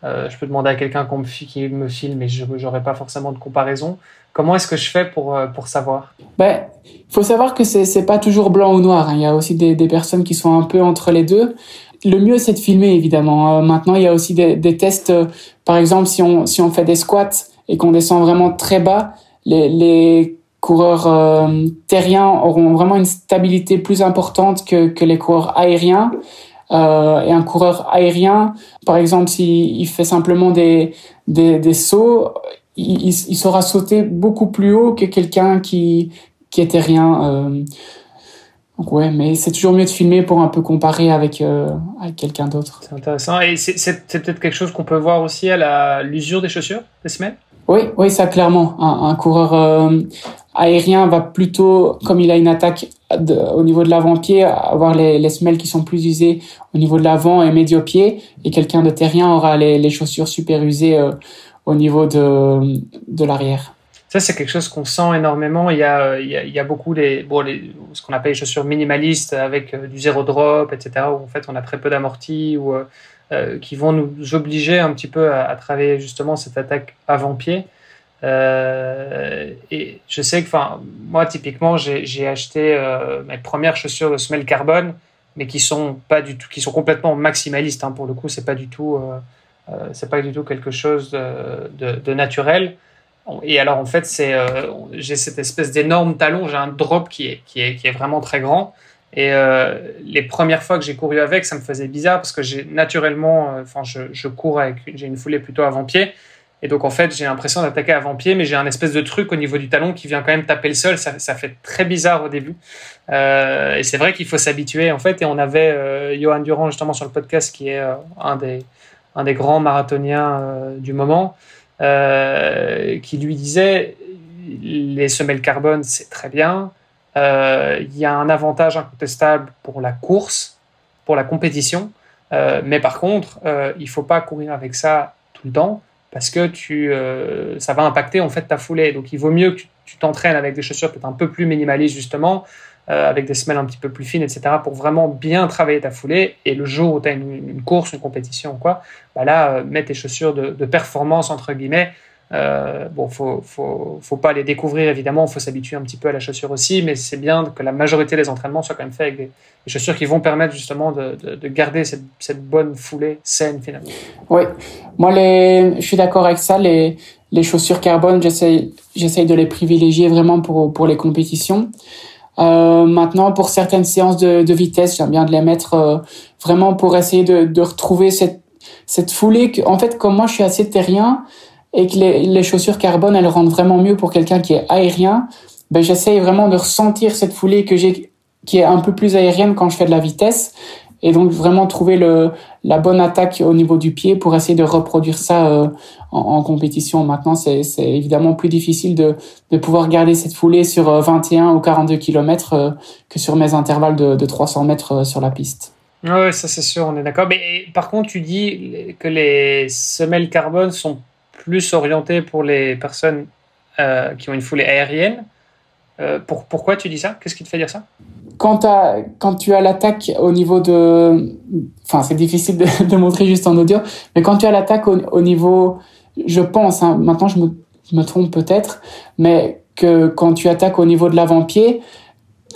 Euh, je peux demander à quelqu'un me, qui me filme, mais je n'aurai pas forcément de comparaison. Comment est-ce que je fais pour, euh, pour savoir? Ben, Il faut savoir que c'est n'est pas toujours blanc ou noir. Hein. Il y a aussi des, des, personnes qui sont un peu entre les deux. Le mieux, c'est de filmer, évidemment. Euh, maintenant, il y a aussi des, tests. Euh, par exemple, si on, si on fait des squats et qu'on descend vraiment très bas, les, coureurs euh, terriens auront vraiment une stabilité plus importante que, que les coureurs aériens. Et un coureur aérien, par exemple, s'il il fait simplement des, des, des sauts, il, il, saura sauter beaucoup plus haut que quelqu'un qui, qui est terrien. Donc ouais, mais c'est toujours mieux de filmer pour un peu comparer avec, euh, avec quelqu'un d'autre. C'est intéressant. Et c'est peut-être quelque chose qu'on peut voir aussi à l'usure des chaussures, des semelles? Oui, oui, ça clairement. Un, un coureur euh, aérien va plutôt, comme il a une attaque de, au niveau de l'avant-pied, avoir les, les semelles qui sont plus usées au niveau de l'avant et médio-pied. Et quelqu'un de terrien aura les, les chaussures super usées euh, au niveau de, de l'arrière. Ça, c'est quelque chose qu'on sent énormément. Il y a, a beaucoup les, ce qu'on appelle les chaussures minimalistes avec euh, du zéro drop, etc., où en fait on a très peu d'amorti, ou euh, qui vont nous obliger un petit peu à, travailler justement cette attaque avant-pied. et je sais que, moi, typiquement, j'ai acheté mes premières chaussures de semelle carbone, mais qui sont pas du tout, qui sont complètement maximalistes. Hein, pour le coup, c'est pas pas du tout quelque chose de naturel. Et alors, en fait, c'est, euh, j'ai cette espèce d'énorme talon, j'ai un drop qui est, qui est, qui est vraiment très grand. Et euh, les premières fois que j'ai couru avec, ça me faisait bizarre parce que j'ai naturellement, euh, enfin, je, je, cours avec, j'ai une foulée plutôt avant-pied. Et donc, en fait, j'ai l'impression d'attaquer avant-pied, mais j'ai un espèce de truc au niveau du talon qui vient quand même taper le sol. Ça, ça fait très bizarre au début. Euh, et c'est vrai qu'il faut s'habituer, en fait. Et on avait euh, Johan Durand, justement, sur le podcast, qui est un, des, un des grands marathoniens du moment. Euh, qui lui disait les semelles carbone, c'est très bien. Euh, il y a un avantage incontestable pour la course, pour la compétition, euh, mais par contre, il faut pas courir avec ça tout le temps parce que tu, ça va impacter en fait ta foulée. Donc il vaut mieux que tu t'entraînes avec des chaussures peut-être un peu plus minimalistes justement, euh, avec des semelles un petit peu plus fines, etc., pour vraiment bien travailler ta foulée. Et le jour où tu as une, course, une compétition ou quoi, bah là, euh, mets tes chaussures de, performance, entre guillemets. Euh, bon, faut, faut, faut pas les découvrir évidemment, faut s'habituer un petit peu à la chaussure aussi, mais c'est bien que la majorité des entraînements soient quand même faits avec des, chaussures qui vont permettre justement de, de, garder cette, cette, bonne foulée saine finalement. Oui, moi les, je suis d'accord avec ça. Les, les chaussures carbone, j'essaye de les privilégier vraiment pour, pour les compétitions. Euh, maintenant, pour certaines séances de, de vitesse, j'aime bien de les mettre euh, vraiment pour essayer de, de, retrouver cette, cette foulée. En fait, comme moi, je suis assez terrien et que les, les chaussures carbone, elles rendent vraiment mieux pour quelqu'un qui est aérien, ben, j'essaye vraiment de ressentir cette foulée que j'ai, qui est un peu plus aérienne quand je fais de la vitesse et donc vraiment trouver la bonne attaque au niveau du pied pour essayer de reproduire ça euh, en, compétition. Maintenant, c'est évidemment plus difficile de, pouvoir garder cette foulée sur 21 euh, ou 42 km euh, que sur mes intervalles de, de 300 mètres sur la piste. Oui, ça c'est sûr, on est d'accord. Mais par contre, tu dis que les semelles carbone sont plus orientées pour les personnes qui ont une foulée aérienne. pour, pourquoi tu dis ça? Qu'est-ce qui te fait dire ça? Quand, tu as l'attaque au niveau de, enfin c'est difficile de, montrer juste en audio, mais quand tu as l'attaque au, niveau, je pense, hein, maintenant je me, trompe peut-être, mais que quand tu attaques au niveau de l'avant-pied,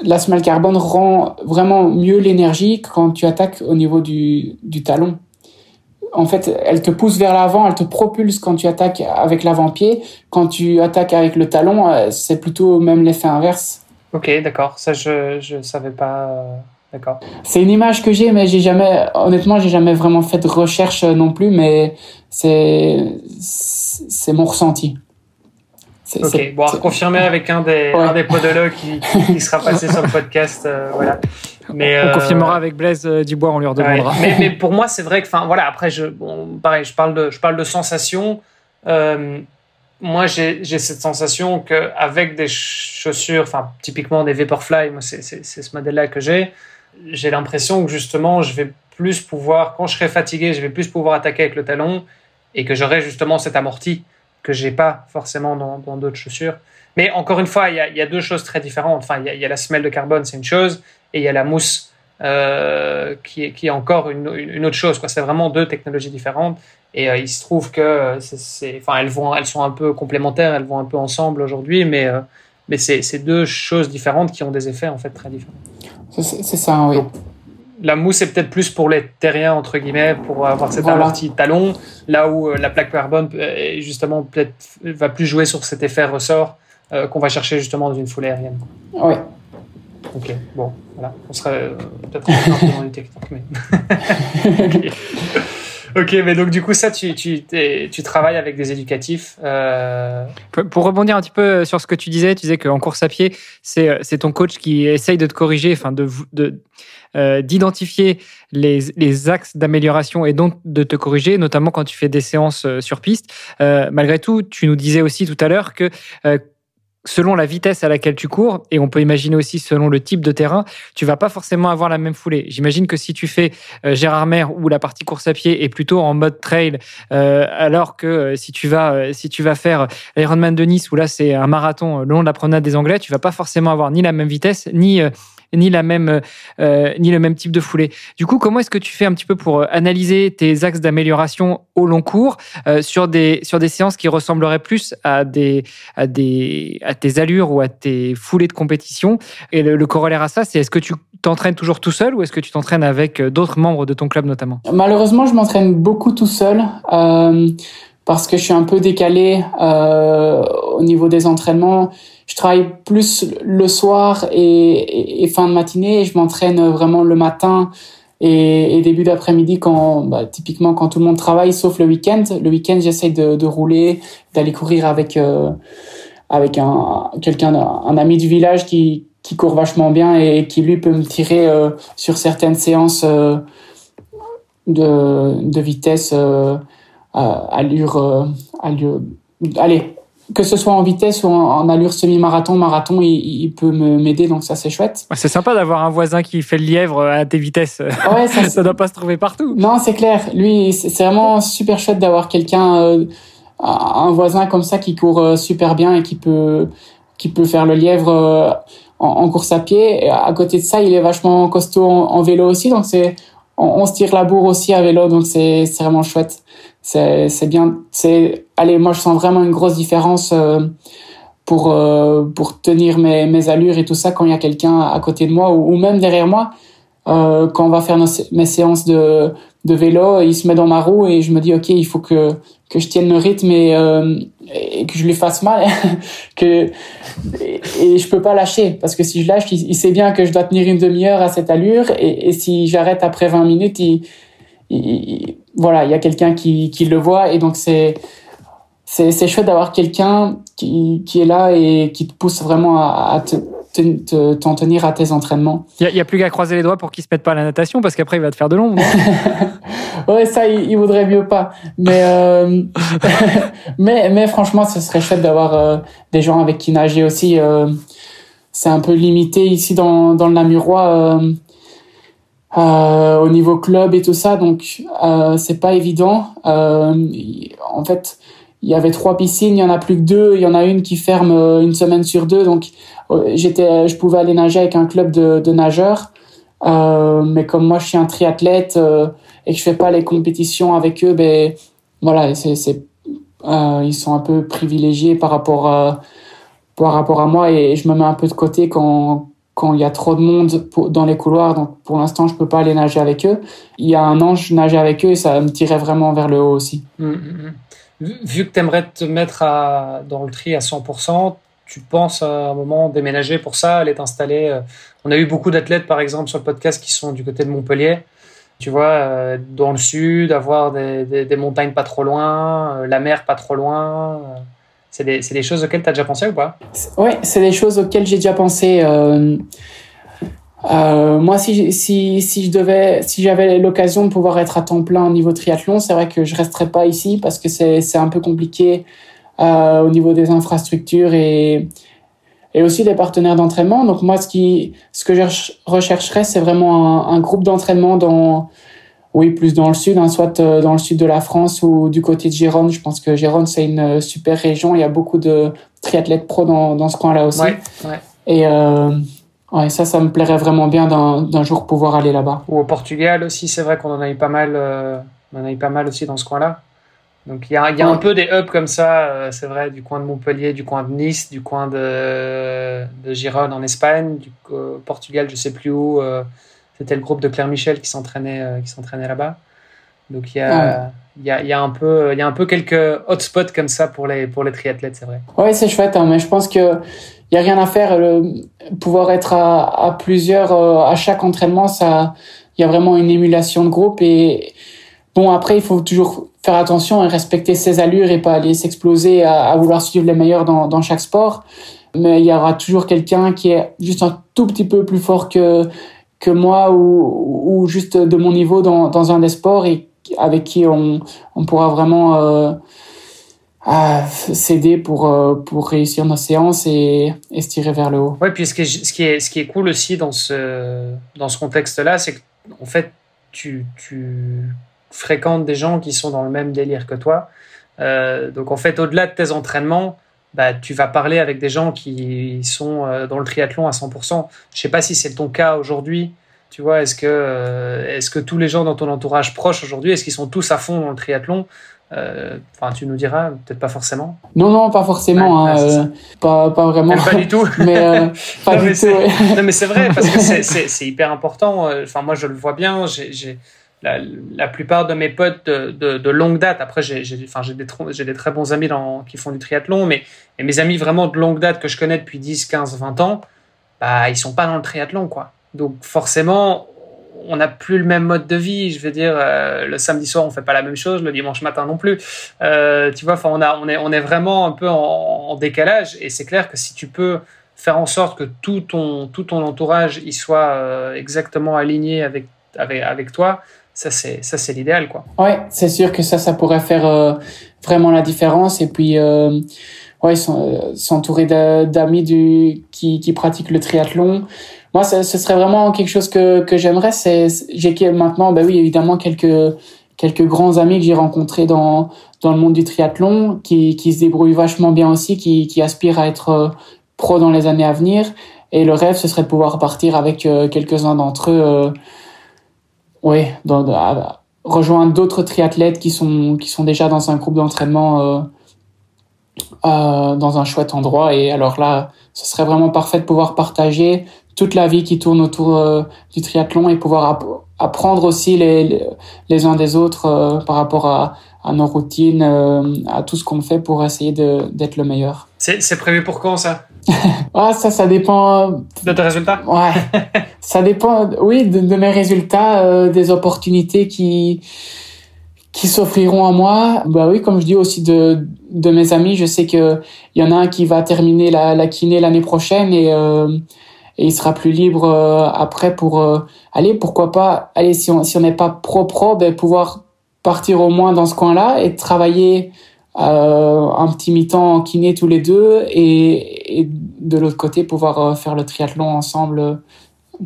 la semelle carbone rend vraiment mieux l'énergie quand tu attaques au niveau du, du talon. En fait, elle te pousse vers l'avant, elle te propulse quand tu attaques avec l'avant-pied. Quand tu attaques avec le talon, euh, c'est plutôt même l'effet inverse. Ok, d'accord. Ça, je ne savais pas. Euh, d'accord. C'est une image que j'ai, mais j'ai jamais, honnêtement, j'ai jamais vraiment fait de recherche euh, non plus, mais c'est c'est mon ressenti. Ok, bon, à confirmer avec un des, un des podologues qui, qui, sera passé sur le podcast. Euh, voilà. Mais, on confirmera avec Blaise Dubois, on lui redemandera. mais, mais, pour moi, c'est vrai que, enfin, voilà, après, je, bon, pareil, je parle de, je parle de sensation. Euh, moi, j'ai cette sensation qu'avec des chaussures, enfin, typiquement des Vaporfly, moi, c'est ce modèle-là que j'ai, j'ai l'impression que justement, je vais plus pouvoir, quand je serai fatigué, je vais plus pouvoir attaquer avec le talon et que j'aurai justement cet amorti que j'ai pas forcément dans d'autres chaussures. Mais encore une fois, il y a, deux choses très différentes. Enfin, il y a, la semelle de carbone, c'est une chose, et il y a la mousse euh, qui, est, encore une autre chose. C'est vraiment deux technologies différentes. Et euh, il se trouve que c'est, enfin, elles, vont, elles sont un peu complémentaires, elles vont un peu ensemble aujourd'hui, mais, euh, mais c'est, deux choses différentes qui ont des effets en fait très différents. C'est, ça, oui. la mousse est peut-être plus pour les terriens, entre guillemets, pour avoir cet voilà. amorti talon, là où euh, la plaque carbone, justement, peut-être va plus jouer sur cet effet ressort qu'on va chercher justement dans une foulée aérienne. Oui. Ok, bon, voilà. On serait peut-être un peu dans les techniques, mais. Ok, mais donc du coup, ça, tu, tu, tu travailles avec des éducatifs. Euh... Pour rebondir un petit peu sur ce que tu disais, tu disais qu'en course à pied, c'est ton coach qui essaye de te corriger, enfin de, de euh, d'identifier les, les, axes d'amélioration et donc de te corriger, notamment quand tu fais des séances euh, sur piste. Euh, malgré tout, tu nous disais aussi tout à l'heure que euh, selon la vitesse à laquelle tu cours, et on peut imaginer aussi selon le type de terrain, tu vas pas forcément avoir la même foulée. J'imagine que si tu fais euh, Gérard Mer où la partie course à pied est plutôt en mode trail, euh, alors que euh, si tu vas euh, si tu vas faire Ironman de Nice où là c'est un marathon le long de la promenade des Anglais, tu vas pas forcément avoir ni la même vitesse ni ni la même euh, ni le même type de foulée. Du coup, comment est-ce que tu fais un petit peu pour analyser tes axes d'amélioration au long cours sur des sur des séances qui ressembleraient plus à des à des à tes allures ou à tes foulées de compétition? Et le, corollaire à ça, c'est est-ce que tu t'entraînes toujours tout seul ou est-ce que tu t'entraînes avec d'autres membres de ton club notamment? Malheureusement, je m'entraîne beaucoup tout seul. Euh, parce que je suis un peu décalé euh, au niveau des entraînements. Je travaille plus le soir et, fin de matinée je m'entraîne vraiment le matin et, début d'après-midi quand bah, typiquement quand tout le monde travaille sauf le week-end. Le week-end j'essaye de, rouler, d'aller courir avec euh, avec un quelqu'un un ami du village qui qui court vachement bien et qui lui peut me tirer euh, sur certaines séances de, vitesse allure, euh, allure, allez, que ce soit en vitesse ou en, allure semi-marathon, marathon, il, peut m'aider, donc ça c'est chouette. C'est sympa d'avoir un voisin qui fait le lièvre à tes vitesses. Ouais, ça, ça doit pas se trouver partout. Non, c'est clair. Lui, c'est vraiment super chouette d'avoir quelqu'un, euh, un voisin comme ça qui court euh, super bien et qui peut, qui peut faire le lièvre en, course à pied. Et à côté de ça, il est vachement costaud en, vélo aussi, donc c'est, on, on, se tire la bourre aussi à vélo, donc c'est vraiment chouette c'est c'est bien c'est allez moi je sens vraiment une grosse différence euh, pour euh, pour tenir mes mes allures et tout ça quand il y a quelqu'un à côté de moi ou, même derrière moi. Euh, quand on va faire nos, mes séances de de vélo il se met dans ma roue et je me dis ok il faut que que je tienne le rythme et, euh, et que je lui fasse mal que et, je peux pas lâcher parce que si je lâche il, sait bien que je dois tenir une demi-heure à cette allure et, et si j'arrête après 20 minutes il, il voilà, il y a quelqu'un qui, qui le voit et donc c'est c'est chouette d'avoir quelqu'un qui, qui est là et qui te pousse vraiment à, t'en tenir à tes entraînements. Il n'y a, plus qu'à croiser les doigts pour qu'il se mette pas à la natation parce qu'après il va te faire de l'ombre. ouais, ça il, voudrait mieux pas. Mais euh, mais mais franchement, ce serait chouette d'avoir euh, des gens avec qui nager aussi. Euh, c'est un peu limité ici dans dans le Namurois euh, au niveau club et tout ça, donc euh, c'est pas évident. Euh, en fait, il y avait trois piscines, il y en a plus que deux. Il y en a une qui ferme euh, une semaine sur deux, donc euh, j'étais, je pouvais aller nager avec un club de, de nageurs. mais comme moi, je suis un triathlète et que je fais pas les compétitions avec eux, ben voilà, c'est, c'est ils sont un peu privilégiés par rapport par rapport à moi et je me mets un peu de côté quand quand il y a trop de monde dans les couloirs, donc pour l'instant je peux pas aller nager avec eux. Il y a un an je nageais avec eux et ça me tirait vraiment vers le haut aussi. Hum, hum, hum. Vu que tu aimerais te mettre dans le tri à 100%, tu penses à un moment déménager pour ça, aller t'installer. Euh, on a eu beaucoup d'athlètes par exemple sur le podcast qui sont du côté de Montpellier. Tu vois, euh, dans le sud, avoir des, des, montagnes pas trop loin, euh, la mer pas trop loin. C'est des, des, choses auxquelles tu as déjà pensé ou pas? Oui, c'est des choses auxquelles j'ai déjà pensé. Euh, euh, moi, si, si, si je devais, si j'avais l'occasion de pouvoir être à temps plein au niveau triathlon, c'est vrai que je resterais pas ici parce que c'est un peu compliqué euh, au niveau des infrastructures et, et aussi des partenaires d'entraînement. Donc moi, ce, qui, ce que je rechercherais, c'est vraiment un, un groupe d'entraînement dans oui, plus dans le sud, hein, soit euh, dans le sud de la France ou du côté de Gironde. Je pense que Gironde, c'est une euh, super région. Il y a beaucoup de triathlètes pro dans, dans ce coin-là aussi. Ouais, ouais. Et euh, ouais, ça, ça me plairait vraiment bien d'un jour pouvoir aller là-bas. Ou au Portugal aussi, c'est vrai qu'on en a eu pas mal, euh, on en a eu pas mal aussi dans ce coin-là. Donc il y a, y a un peu des hubs comme ça, c'est vrai, du coin de Montpellier, du coin de Nice, du coin de, de Gironde en Espagne, du Portugal, je sais plus où. C'était le groupe de Claire Michel qui s'entraînait euh, qui s'entraînait là-bas. Donc il y a, il y, a, y a un peu il y a un peu quelques hotspots comme ça pour les pour les triathlètes, c'est vrai. Ouais, c'est chouette, hein, mais je pense que il y a rien à faire. Le, pouvoir être à, à plusieurs euh, à chaque entraînement, ça, il y a vraiment une émulation de groupe et bon après il faut toujours faire attention et respecter ses allures et pas aller s'exploser à, à, vouloir suivre les meilleurs dans, dans chaque sport. Mais il y aura toujours quelqu'un qui est juste un tout petit peu plus fort que que moi ou, ou juste de mon niveau dans, dans un des sports et avec qui on, on pourra vraiment euh, s'aider pour, euh, pour réussir nos séances et, et, se tirer vers le haut. Ouais, puis ce qui est, ce qui est, ce qui est cool aussi dans ce, dans ce contexte-là, c'est qu'en fait, tu, tu fréquentes des gens qui sont dans le même délire que toi. Euh, donc en fait, au-delà de tes entraînements, bah, tu vas parler avec des gens qui sont dans le triathlon à 100%. Je sais pas si c'est ton cas aujourd'hui. Tu vois, est-ce que, est-ce que tous les gens dans ton entourage proche aujourd'hui, est-ce qu'ils sont tous à fond dans le triathlon euh, enfin, tu nous diras, peut-être pas forcément. Non, non, pas forcément. Hein, euh, pas, pas vraiment. pas du tout. mais euh, pas non, du mais tout. non, mais c'est vrai parce que c'est hyper important. Enfin, moi, je le vois bien. J'ai la, plupart de mes potes de, longue date. Après, j'ai des, j'ai des très bons amis dans, qui font du triathlon, mais mes amis vraiment de longue date que je connais depuis 10, 15, 20 ans, bah, ils sont pas dans le triathlon, quoi. Donc, forcément, on n'a plus le même mode de vie. Je veux dire, euh, le samedi soir, on fait pas la même chose, le dimanche matin non plus. Euh, tu vois, on, on, est, on est vraiment un peu en, décalage. Et c'est clair que si tu peux faire en sorte que tout ton, tout ton entourage il soit euh, exactement aligné avec, avec toi, ça c'est ça c'est l'idéal quoi. Ouais, c'est sûr que ça ça pourrait faire vraiment la différence et puis ouais s'entourer d'amis du qui qui pratiquent le triathlon moi, ce, ce, serait vraiment quelque chose que, que j'aimerais. C'est, j'ai maintenant, ben oui, évidemment, quelques, quelques grands amis que j'ai rencontrés dans, dans le monde du triathlon, qui, qui se débrouillent vachement bien aussi, qui, qui aspirent à être euh, pro dans les années à venir. Et le rêve, ce serait de pouvoir partir avec euh, quelques-uns d'entre eux, euh, oui, dans, rejoindre d'autres triathlètes qui sont, qui sont déjà dans un groupe d'entraînement euh, euh, dans un chouette endroit. Et alors là, ce serait vraiment parfait de pouvoir partager toute la vie qui tourne autour euh, du triathlon et pouvoir apprendre aussi les, les, uns des autres euh, par rapport à, à nos routines, à tout ce qu'on fait pour essayer d'être le meilleur. C'est prévu pour quand ça? Ah ça, ça dépend. De tes résultats? Ouais, ça dépend. Oui, de, mes résultats, des opportunités qui qui s'offriront à moi. Bah oui, comme je dis aussi de de mes amis, je sais que il y en a un qui va terminer la, la kiné l'année prochaine et et il sera plus libre euh, après pour euh, aller pourquoi pas aller si on si on n'est pas pro pro ben pouvoir partir au moins dans ce coin-là et travailler euh, un petit mi-temps en kiné tous les deux et, et de l'autre côté pouvoir euh, faire le triathlon ensemble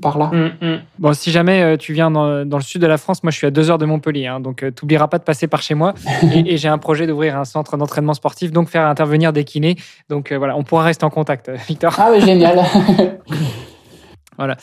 par là. Mm, mm. Bon, si jamais euh, tu viens dans, dans, le sud de la France, moi je suis à deux heures de Montpellier, hein, donc euh, tu n'oublieras pas de passer par chez moi. et, et j'ai un projet d'ouvrir un centre d'entraînement sportif, donc faire intervenir des kinés. Donc euh, voilà, on pourra rester en contact, Victor. Ah oui, génial. Voilà,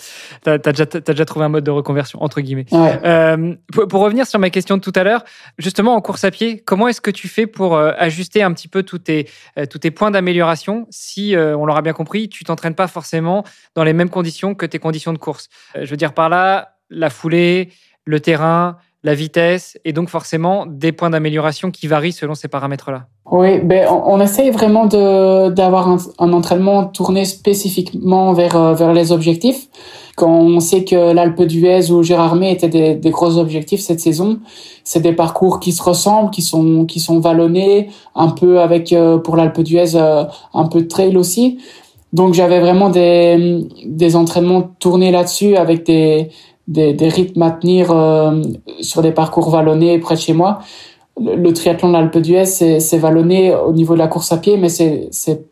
tu as, déjà, as déjà trouvé un mode de reconversion, entre guillemets. Ouais. Euh, pour, pour, revenir sur ma question de tout à l'heure, justement en course à pied, comment est-ce que tu fais pour euh, ajuster un petit peu tous tes, euh, tous tes points d'amélioration si, on l'aura bien compris, tu t'entraînes pas forcément dans les mêmes conditions que tes conditions de course? Je veux dire par là, la foulée, le terrain, la vitesse et donc forcément des points d'amélioration qui varient selon ces paramètres-là. Oui, ben on, on essaye vraiment d'avoir un, un, entraînement tourné spécifiquement vers euh, vers les objectifs. Quand on sait que l'Alpe d'Huez ou Gérardmer étaient des, des, gros objectifs cette saison, c'est des parcours qui se ressemblent, qui sont qui sont vallonnés, un peu avec euh, pour l'Alpe d'Huez euh, un peu de trail aussi. Donc j'avais vraiment des des entraînements tournés là-dessus avec des des, des, rythmes à tenir euh, sur des parcours vallonnés près de chez moi. Le, triathlon de l'Alpe d'Huez, c'est vallonné au niveau de la course à pied, mais c'est,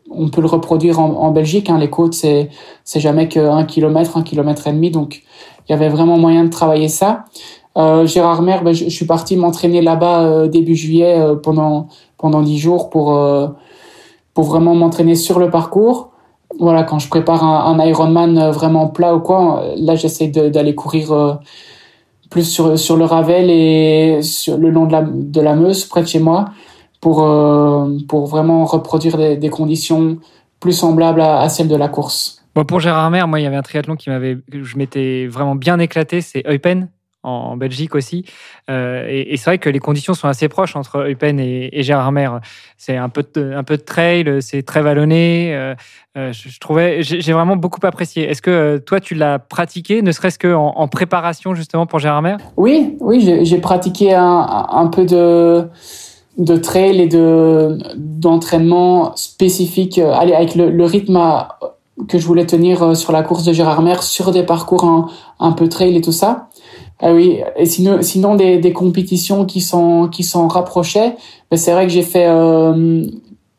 on peut le reproduire en, en Belgique. Hein. Les côtes, c'est, jamais que un kilomètre, un kilomètre et demi. Donc, il y avait vraiment moyen de travailler ça. Euh, Gérard Mer, ben, je, je, suis parti m'entraîner là-bas euh, début juillet euh, pendant pendant dix jours pour euh, pour vraiment m'entraîner sur le parcours voilà, quand je prépare un, Ironman vraiment plat ou quoi, là j'essaie d'aller courir euh, plus sur, sur le Ravel et sur le long de la, Meuse, près de chez moi, pour, euh, pour vraiment reproduire des, conditions plus semblables à, à, celles de la course. Bon, pour Gérard Mer, moi il y avait un triathlon qui m'avait, je m'étais vraiment bien éclaté, c'est Eupen en Belgique aussi. Euh, et, c'est vrai que les conditions sont assez proches entre Eupen et, et Gérardmer. C'est un peu de, un peu de trail, c'est très vallonné. Euh, euh je, trouvais, j'ai vraiment beaucoup apprécié. Est-ce que toi tu l'as pratiqué, ne serait-ce qu'en en préparation justement pour Gérardmer Oui, oui, j'ai pratiqué un, peu de de trail et de d'entraînement spécifique, avec le, rythme que je voulais tenir sur la course de Gérardmer, sur des parcours un peu trail et tout ça. Ah oui, et sinon, sinon des, des compétitions qui sont qui sont rapprochées. Ben c'est vrai que j'ai fait, euh,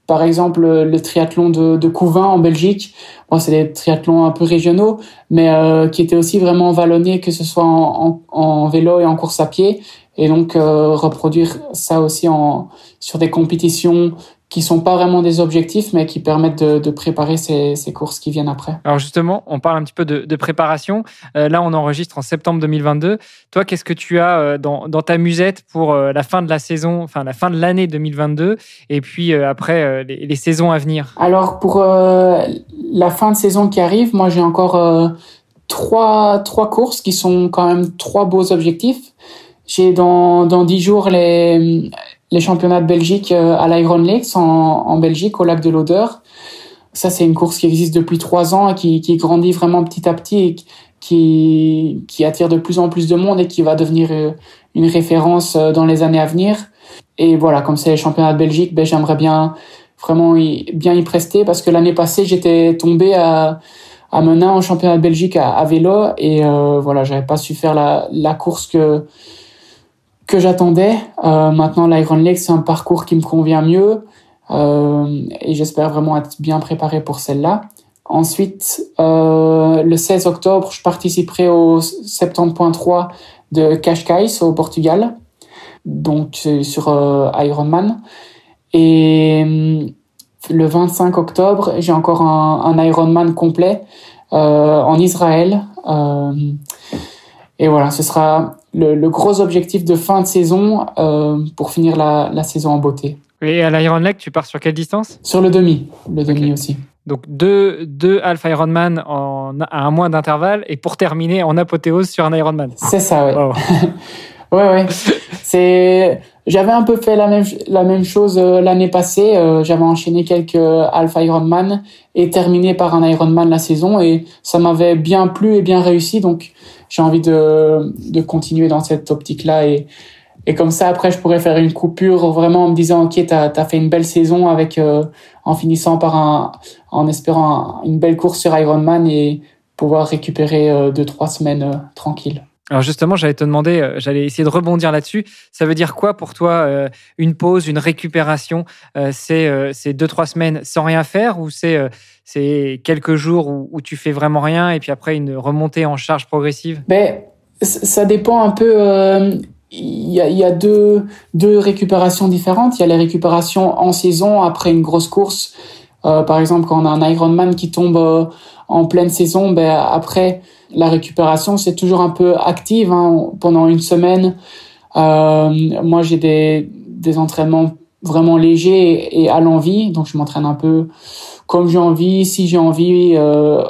par exemple, le triathlon de, de Couvin en Belgique. Bon, c'est des triathlons un peu régionaux, mais euh, qui étaient aussi vraiment vallonnés, que ce soit en, en, en vélo et en course à pied. Et donc euh, reproduire ça aussi en sur des compétitions qui sont pas vraiment des objectifs, mais qui permettent de, de préparer ces, ces, courses qui viennent après. Alors justement, on parle un petit peu de, de préparation. Euh, là, on enregistre en septembre 2022. Toi, qu'est-ce que tu as euh, dans, dans, ta musette pour euh, la fin de la saison, enfin la fin de l'année 2022, et puis euh, après les, les, saisons à venir? Alors pour la fin de saison qui arrive, moi j'ai encore trois trois courses qui sont quand même trois beaux objectifs. J'ai dans dans dix jours les les championnats de Belgique euh, à l'Iron Lakes en, Belgique, au lac de l'Odeur. Ça, c'est une course qui existe depuis trois ans et qui, qui grandit vraiment petit à petit et qui, qui attire de plus en plus de monde et qui va devenir euh, une référence euh, dans les années à venir. Et voilà, comme c'est les championnats de Belgique, ben, j'aimerais bien vraiment y, bien y prester parce que l'année passée, j'étais tombé à, à Menin en championnat de Belgique à, à vélo et euh, voilà, j'avais pas su faire la, la course que que j'attendais. Euh, maintenant, l'Iron Lake, c'est un parcours qui me convient mieux euh, et j'espère vraiment être bien préparé pour celle-là. Ensuite, euh, le 16 octobre, je participerai au 70.3 de Cascais au Portugal, donc sur Ironman. Et le 25 octobre, j'ai encore un, un Ironman complet en Israël. Et voilà, ce sera le, le, gros objectif de fin de saison euh, pour finir la, la, saison en beauté. Et à l'Iron Lake, tu pars sur quelle distance? Sur le demi, le demi okay. aussi. Donc deux, deux Alpha Ironman en, à un mois d'intervalle et pour terminer en apothéose sur un Ironman. C'est ça, ouais. Ouais, ouais. C'est, j'avais un peu fait la même, la même chose euh, l'année passée. Euh, j'avais enchaîné quelques Alpha Ironman et terminé par un Ironman la saison et ça m'avait bien plu et bien réussi. Donc, j'ai envie de, de continuer dans cette optique-là et, et comme ça, après, je pourrais faire une coupure vraiment en me disant, OK, tu as, fait une belle saison avec, euh, en finissant par un, en espérant un, une belle course sur Ironman et pouvoir récupérer euh, deux, trois semaines euh, tranquilles. Alors justement, j'allais te demander, euh, j'allais essayer de rebondir là-dessus. Ça veut dire quoi pour toi euh, une pause, une récupération euh, C'est deux trois semaines sans rien faire ou c'est c'est quelques jours où, tu fais vraiment rien et puis après une remontée en charge progressive? Ben ça dépend un peu. Il y, a, y a deux deux récupérations différentes. Il y a les récupérations en saison après une grosse course. par exemple, quand on a un Ironman qui tombe en pleine saison, ben après la récupération, c'est toujours un peu active hein, pendant une semaine. Euh, moi, j'ai des, des entraînements vraiment légers et, à l'envie, donc je m'entraîne un peu comme j'ai envie, si j'ai envie, euh,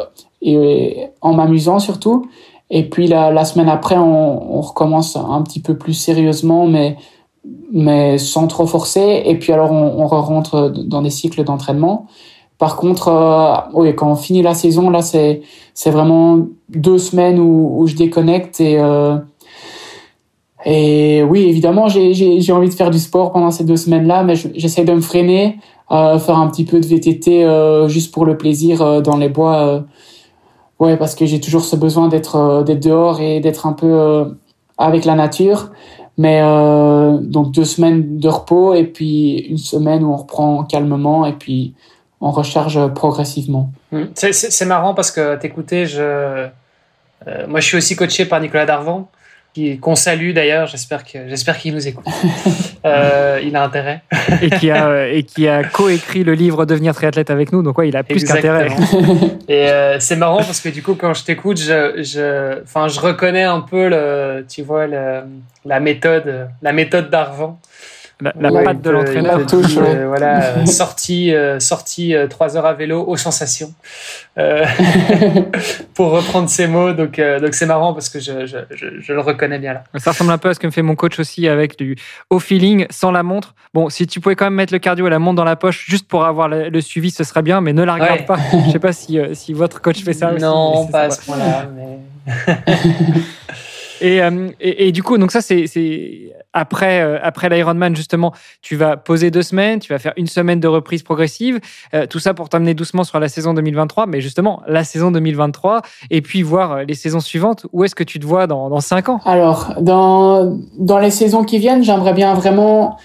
et, et, en m'amusant surtout. Et puis la, la semaine après, on, on, recommence un petit peu plus sérieusement, mais mais sans trop forcer. Et puis alors, on, on rentre dans des cycles d'entraînement. Par contre, euh, quand on finit la saison, là, c'est vraiment deux semaines où, je déconnecte et euh, oui, évidemment, j'ai envie de faire du sport pendant ces deux semaines-là, mais j'essaie de me freiner, euh, faire un petit peu de VTT juste pour le plaisir dans les bois. Ouais, parce que j'ai toujours ce besoin d'être d'être dehors et d'être un peu avec la nature. Mais donc deux semaines de repos et puis une semaine où on reprend calmement et puis on recharge progressivement. Mmh. C'est marrant parce que t'écouter, je, euh, moi je suis aussi coaché par Nicolas Darvan, qu'on salue d'ailleurs. J'espère que j'espère qu'il nous écoute. euh, il a intérêt. et qui a et qui a coécrit le livre Devenir triathlète avec nous. Donc ouais, il a plus qu'intérêt. et euh, c'est marrant parce que du coup, quand je t'écoute, je, je, enfin, je reconnais un peu le, tu vois, le, la méthode, la méthode d'Arvan. La, la ouais, patte de l'entraîneur. Euh, voilà, euh, sortie, euh, sortie euh, trois heures à vélo aux sensations. Euh, pour reprendre ces mots. Donc, euh, donc c'est marrant parce que je, je, je, je, le reconnais bien là. Ça ressemble un peu à ce que me fait mon coach aussi avec du au feeling, sans la montre. Bon, si tu pouvais quand même mettre le cardio et la montre dans la poche juste pour avoir le, le suivi, ce serait bien, mais ne la regarde ouais. pas. Je sais pas si, si votre coach fait ça. Non, aussi, pas à ce point-là. Mais... Et, euh, et, du coup, donc ça, c'est après, euh, après l'Ironman, justement, tu vas poser deux semaines, tu vas faire une semaine de reprise progressive, euh, tout ça pour t'amener doucement sur la saison 2023, mais justement, la saison 2023, et puis voir les saisons suivantes, où est-ce que tu te vois dans, cinq ans? Alors, dans, dans les saisons qui viennent, j'aimerais bien vraiment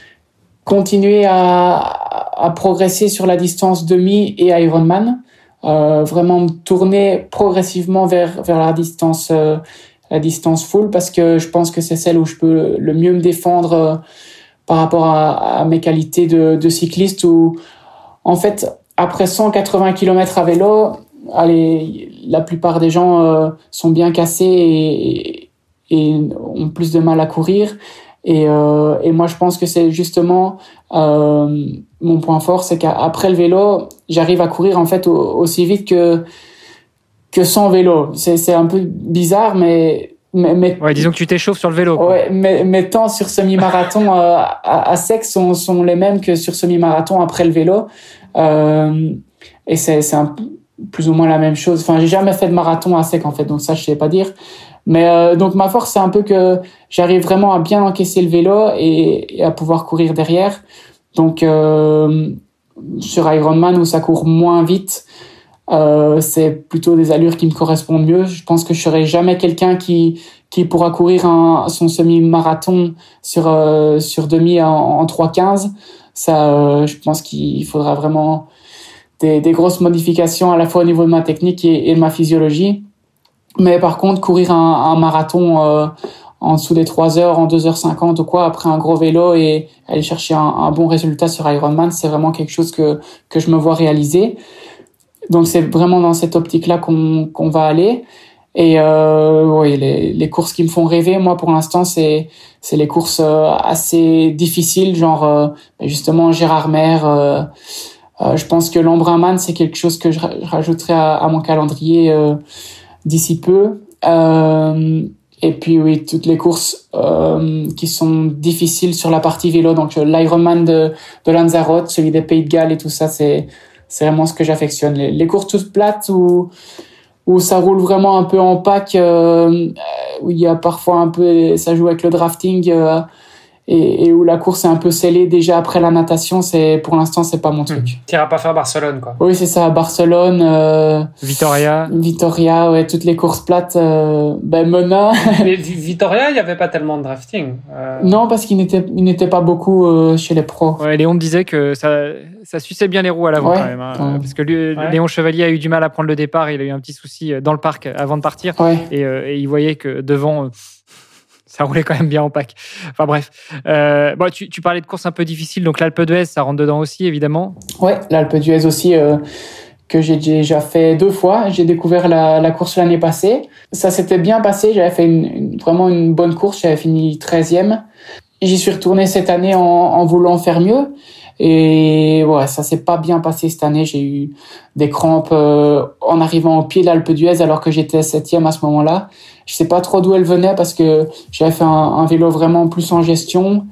continuer à, progresser sur la distance demi et Ironman. Euh, vraiment me tourner progressivement vers, vers la distance euh, la distance full parce que je pense que c'est celle où je peux le mieux me défendre par rapport à, mes qualités de, cycliste où, en fait, après 180 km à vélo, la plupart des gens euh, sont bien cassés et, ont plus de mal à courir. Et, euh, moi, je pense que c'est justement euh, mon point fort, c'est qu'après le vélo, j'arrive à courir en fait aussi vite que que sans vélo. C'est un peu bizarre, mais mais, ouais, disons que tu t'échauffes sur le vélo. Quoi. Ouais, mais mes temps sur semi-marathon euh, à, à, sec sont, sont les mêmes que sur semi-marathon après le vélo. Euh, et c'est plus ou moins la même chose. Enfin, j'ai jamais fait de marathon à sec en fait, donc ça je sais pas dire. Mais euh, donc ma force c'est un peu que j'arrive vraiment à bien encaisser le vélo et, et à pouvoir courir derrière. Donc sur Ironman où ça court moins vite, euh, c'est plutôt des allures qui me correspondent mieux. Je pense que je serai jamais quelqu'un qui qui pourra courir un, son semi-marathon sur euh, sur demi en, en 3.15. Ça, euh, je pense qu'il faudra vraiment des, des, grosses modifications à la fois au niveau de ma technique et, et de ma physiologie. Mais par contre, courir un, un marathon euh, en dessous des 3 heures, en 2h50 ou quoi, après un gros vélo et aller chercher un, un bon résultat sur Ironman, c'est vraiment quelque chose que, que je me vois réaliser. Donc c'est vraiment dans cette optique-là qu'on va aller. Et euh, oui, les, les, courses qui me font rêver, moi pour l'instant, c'est c'est les courses euh, assez difficiles, genre euh, ben, justement Gérard Mer. Euh, euh, je pense que l'Embrunman, c'est quelque chose que je rajouterai à, à mon calendrier euh, d'ici peu. et puis oui, toutes les courses qui sont difficiles sur la partie vélo, donc l'Ironman de, de Lanzarote, celui des Pays de Galles et tout ça, c'est c'est vraiment ce que j'affectionne. Les, les, courses toutes plates où, où ça roule vraiment un peu en pack, euh, où il y a parfois un peu, ça joue avec le drafting. Euh, et, et, où la course est un peu scellée déjà après la natation, c'est pour l'instant c'est pas mon hmm. truc. Tu n'iras pas faire Barcelone quoi. Oui c'est ça, Barcelone, euh, Vitoria, Vitoria, ouais toutes les courses plates, euh, ben Mona. Mais Vitoria il y avait pas tellement de drafting. Euh... Non parce qu'il n'était il n'était pas beaucoup euh, chez les pros. Ouais, Léon me disait que ça ça suçait bien les roues à l'avant quand même, hein, parce que lui, Léon Chevalier a eu du mal à prendre le départ, il a eu un petit souci dans le parc avant de partir et, et, il voyait que devant ça roulait quand même bien en pack. Enfin bref. Euh, bon, tu, parlais de courses un peu difficiles, donc l'Alpe d'Huez, ça rentre dedans aussi, évidemment. Ouais, l'Alpe d'Huez aussi, euh, que j'ai déjà fait deux fois. J'ai découvert la, course l'année passée. Ça s'était bien passé, j'avais fait vraiment une bonne course, j'avais fini 13e. J'y suis retourné cette année en voulant faire mieux. Et ouais, ça s'est pas bien passé cette année. J'ai eu des crampes euh, en arrivant au pied de l'Alpe d'Huez alors que j'étais septième à ce moment-là. Je sais pas trop d'où elle venait parce que j'avais fait un, vélo vraiment plus en gestion.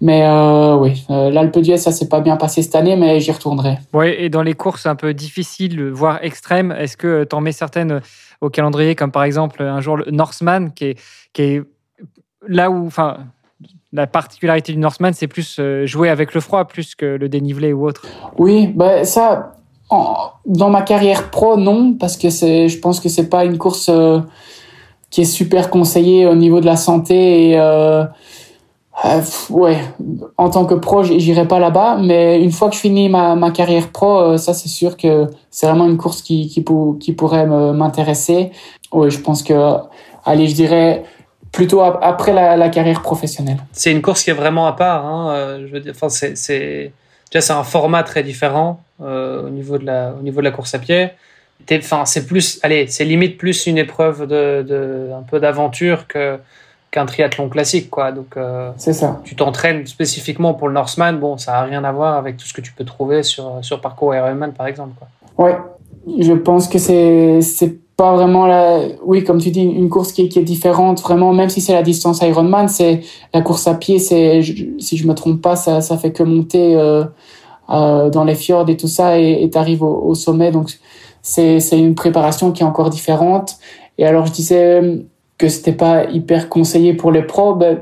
Mais euh, oui, euh, l'Alpe d'Huez, ça s'est pas bien passé cette année, mais j'y retournerai. Oui, et dans les courses un peu difficiles, voire extrêmes, est-ce que tu en mets certaines au calendrier, comme par exemple un jour le Norseman, qui est, qui est là où, la particularité du Norseman, c'est plus euh, jouer avec le froid plus que le dénivelé ou autre. Oui, bah ça, dans ma carrière pro, non, parce que je pense que c'est pas une course euh, qui est super conseillée au niveau de la santé euh, ouais, en tant que pro, j'irai pas là-bas, mais une fois que je finis ma, ma carrière pro, ça c'est sûr que c'est vraiment une course qui, qui, pour, qui pourrait m'intéresser. Oui, je pense que, allez, je dirais plutôt après la, la carrière professionnelle. C'est une course qui est vraiment à part. Hein, euh, je veux dire, enfin, c'est, c'est déjà c'est un format très différent euh, au niveau de la au niveau de la course à pied. Enfin, c'est plus, allez, c'est limite plus une épreuve de, de un peu d'aventure que qu'un triathlon classique, quoi. Donc, euh, c'est ça. Tu t'entraînes spécifiquement pour le Norseman. Bon, ça a rien à voir avec tout ce que tu peux trouver sur sur parcours Ironman, par exemple, quoi. Ouais, je pense que c'est c'est pas vraiment la, oui, comme tu dis, une course qui, est différente, vraiment, même si c'est la distance Ironman, c'est la course à pied, c'est, si je me trompe pas, ça, ça fait que monter euh, euh, dans les fjords et tout ça, et t'arrives au, au, sommet, donc c'est, c'est une préparation qui est encore différente. Et alors je disais que c'était pas hyper conseillé pour les pros, ben,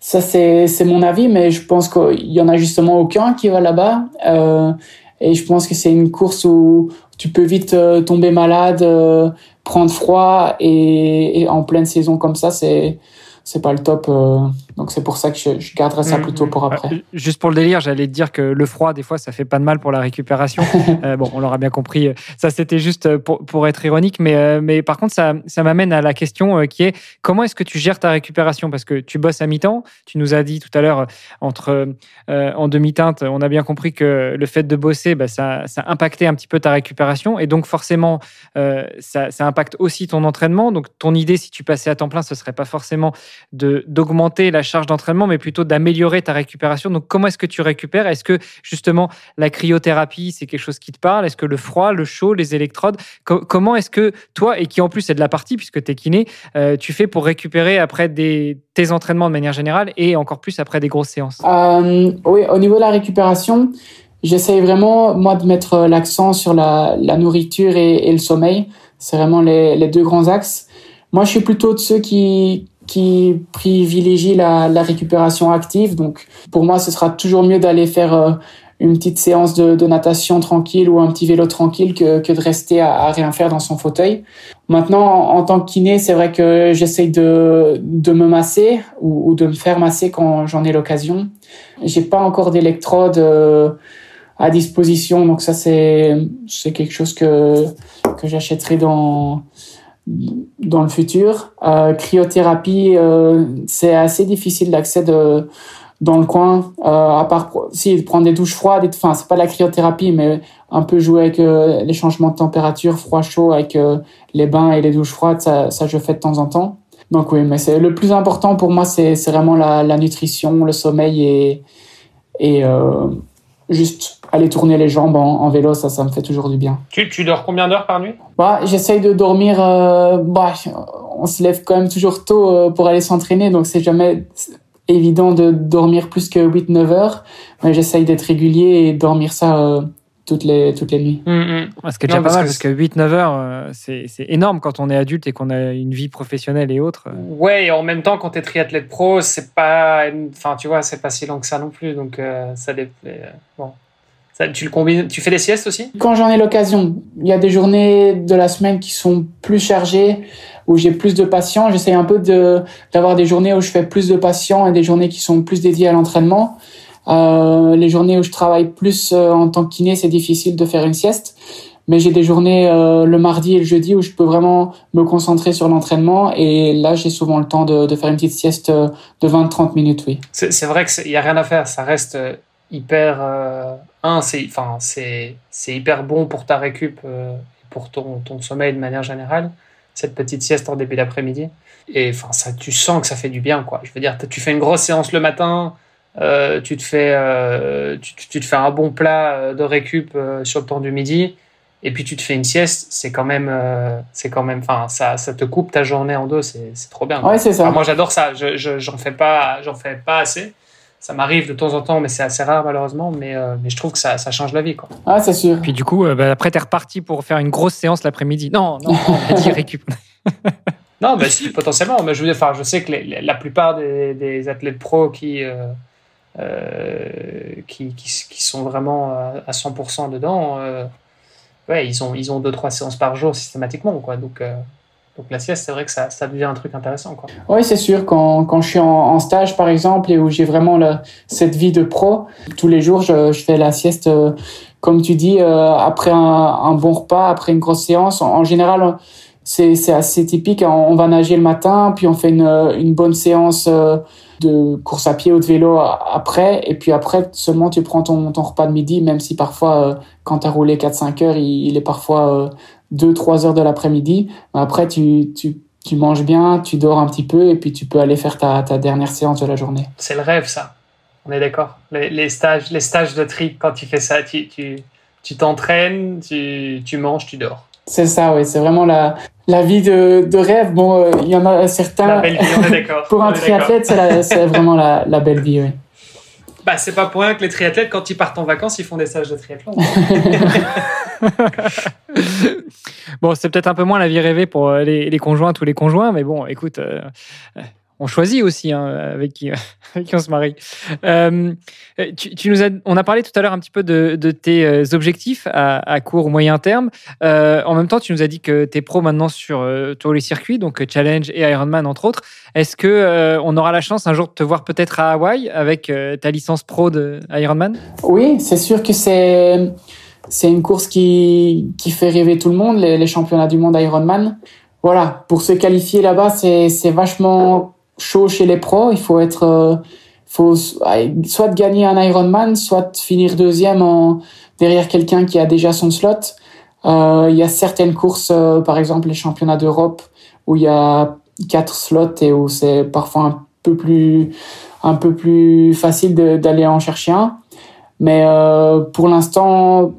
ça c'est, c'est mon avis, mais je pense qu'il y en a justement aucun qui va là-bas. Euh, et je pense que c'est une course où tu peux vite euh, tomber malade, euh, prendre froid et, en pleine saison comme ça, c'est c'est pas le top. Euh. Donc c'est pour ça que je, je garderai ça Mhm. plutôt pour après. Euh, Juste pour le délire, j'allais te dire que le froid, des fois, ça fait pas de mal pour la récupération. Euh, bon, on l'aura bien compris. Ça, c'était juste euh, pour, pour être ironique. Mais, euh, mais par contre, ça, ça m'amène à la question euh, qui est comment est-ce que tu gères ta récupération? Parce que tu bosses à mi-temps. Tu nous as dit tout à l'heure, euh, entre euh, en demi-teinte, on a bien compris que le fait de bosser, bah, ça, ça impactait un petit peu ta récupération. Et donc, forcément, euh, ça, ça impacte aussi ton entraînement. Donc, ton idée, si tu passais à temps plein, ce serait pas forcément d'augmenter la charge d'entraînement, mais plutôt d'améliorer ta récupération. Donc, comment est-ce que tu récupères? Est-ce que justement la cryothérapie, c'est quelque chose qui te parle? Est-ce que le froid, le chaud, les électrodes? Co- Comment est-ce que toi, et qui en plus est de la partie, puisque tu es kiné, euh, tu fais pour récupérer après des, tes entraînements de manière générale et encore plus après des grosses séances? Euh, oui, au niveau de la récupération, j'essaye vraiment, moi, de mettre l'accent sur la, la nourriture et, le sommeil. C'est vraiment les deux grands axes. Moi, je suis plutôt de ceux qui, qui privilégient la, récupération active. Donc, pour moi, ce sera toujours mieux d'aller faire euh, une petite séance de, natation tranquille ou un petit vélo tranquille que, que de rester à, rien faire dans son fauteuil. Maintenant, en, tant que kiné, c'est vrai que j'essaye de, de me masser ou, ou de me faire masser quand j'en ai l'occasion. J'ai pas encore d'électrode euh, à disposition, donc ça c'est c'est quelque chose que que j'achèterai dans dans le futur. Euh, cryothérapie, euh, c'est assez difficile d'accès dans le coin. Euh, à part si prendre des douches froides, enfin c'est pas la cryothérapie, mais un peu jouer avec euh, les changements de température, froid chaud, avec euh, les bains et les douches froides, ça ça je fais de temps en temps. Donc oui, mais c'est le plus important pour moi, c'est c'est vraiment la, la nutrition, le sommeil et et euh, juste aller tourner les jambes en, en vélo, ça, ça me fait toujours du bien. Tu, tu dors combien d'heures par nuit? Bah, j'essaye de dormir. euh, bah, on se lève quand même toujours tôt euh, pour aller s'entraîner, donc c'est jamais évident de dormir plus que 8-9 heures. Mais j'essaye d'être régulier et dormir ça euh, toutes les toutes les nuits. Ce qui est Non, déjà pas parce mal, que parce que 8-9 heures, euh, c'est c'est énorme quand on est adulte et qu'on a une vie professionnelle et autres. Ouais, et en même temps, quand tu es triathlète pro, c'est pas. une- Enfin, tu vois, c'est pas si long que ça non plus. Donc, euh, ça dé- euh, Bon. Ça, tu le combines. Tu fais des siestes aussi? Quand j'en ai l'occasion, il y a des journées de la semaine qui sont plus chargées, où j'ai plus de patients. J'essaie un peu de d'avoir des journées où je fais plus de patients et des journées qui sont plus dédiées à l'entraînement. Euh, les journées où je travaille plus euh, en tant que kiné, c'est difficile de faire une sieste. Mais j'ai des journées euh, le mardi et le jeudi où je peux vraiment me concentrer sur l'entraînement. Et là, j'ai souvent le temps de, de faire une petite sieste de 20-30 minutes, oui. C'est c'est vrai qu'il n'y a rien à faire. Ça reste hyper. euh, un, c'est enfin, c'est c'est hyper bon pour ta récup euh, et pour ton, ton sommeil de manière générale. Cette petite sieste en début d'après-midi. Et enfin, ça, tu sens que ça fait du bien, quoi. Je veux dire, tu fais une grosse séance le matin. euh, tu te fais euh, tu, tu te fais un bon plat euh, de récup sur le temps du midi et puis tu te fais une sieste c'est quand même c'est quand même enfin ça ça te coupe ta journée en deux c'est c'est trop bien. Ouais, c'est ça. Enfin, moi j'adore ça je je- j'en fais pas j'en fais pas assez ça m'arrive de temps en temps mais c'est assez rare malheureusement mais euh, mais je trouve que ça ça change la vie quoi Ah, c'est sûr. Puis du coup, euh, bah, après, t'es reparti pour faire une grosse séance l'après-midi. Non, non, on a dit récup. non mais si potentiellement mais je veux dire enfin je sais que les- les- la plupart des, des athlètes pros qui euh, euh, qui, qui, qui sont vraiment à à 100% dedans, euh, ouais, ils ont, ils ont deux, trois séances par jour systématiquement. Quoi. Donc, euh, donc la sieste, c'est vrai que ça, ça devient un truc intéressant. Quoi. Oui, c'est sûr. Quand, quand je suis en, stage, par exemple, et où j'ai vraiment le- cette vie de pro, tous les jours, je, je fais la sieste, euh, comme tu dis, euh, après un, un bon repas, après une grosse séance. En, général, c'est assez typique. On, va nager le matin, puis on fait une, une bonne séance euh, de course à pied ou de vélo a- après. Et puis après, seulement tu prends ton, ton repas de midi, même si parfois, euh, quand tu as roulé 4-5 heures, il, il est parfois 2-3 heures de l'après-midi. Après, tu, tu, tu manges bien, tu dors un petit peu, et puis tu peux aller faire ta, ta dernière séance de la journée. C'est le rêve, ça. On est d'accord. Les, les stages, les stages de tri, quand tu fais ça, tu tu tu t'entraînes, tu, tu manges, tu dors. C'est ça, oui. C'est vraiment la, la vie de, de rêve. Bon, euh, il y en a La certains. belle vie, on est d'accord. Pour un triathlète, c'est la- c'est vraiment la, la belle vie, oui. Bah, c'est pas pour rien que les triathlètes, quand ils partent en vacances, ils font des stages de triathlon. bon, c'est peut-être un peu moins la vie rêvée pour euh, les, conjointes ou les conjoints, mais bon, écoute, euh, on choisit aussi hein, avec, qui, on se marie. Euh, tu, nous as, on a parlé tout à l'heure un petit peu de, tes objectifs à, court ou moyen terme. En même temps, tu nous as dit que tu es pro maintenant sur tous les circuits, donc Challenge et Ironman entre autres. Est-ce que on aura la chance un jour de te voir peut-être à Hawaï avec ta licence pro de Ironman? Oui, c'est sûr que c'est c'est une course qui, qui fait rêver tout le monde, les, les championnats du monde Ironman. Voilà, pour se qualifier là-bas, c'est, vachement chaud chez les pros. Il faut être, euh, faut soit gagner un Ironman, soit finir deuxième en, derrière quelqu'un qui a déjà son slot. Euh, il y a certaines courses, euh, par exemple les championnats d'Europe, où il y a quatre slots et où c'est parfois un peu plus, un peu plus facile d'aller en chercher un. Mais euh, pour l'instant,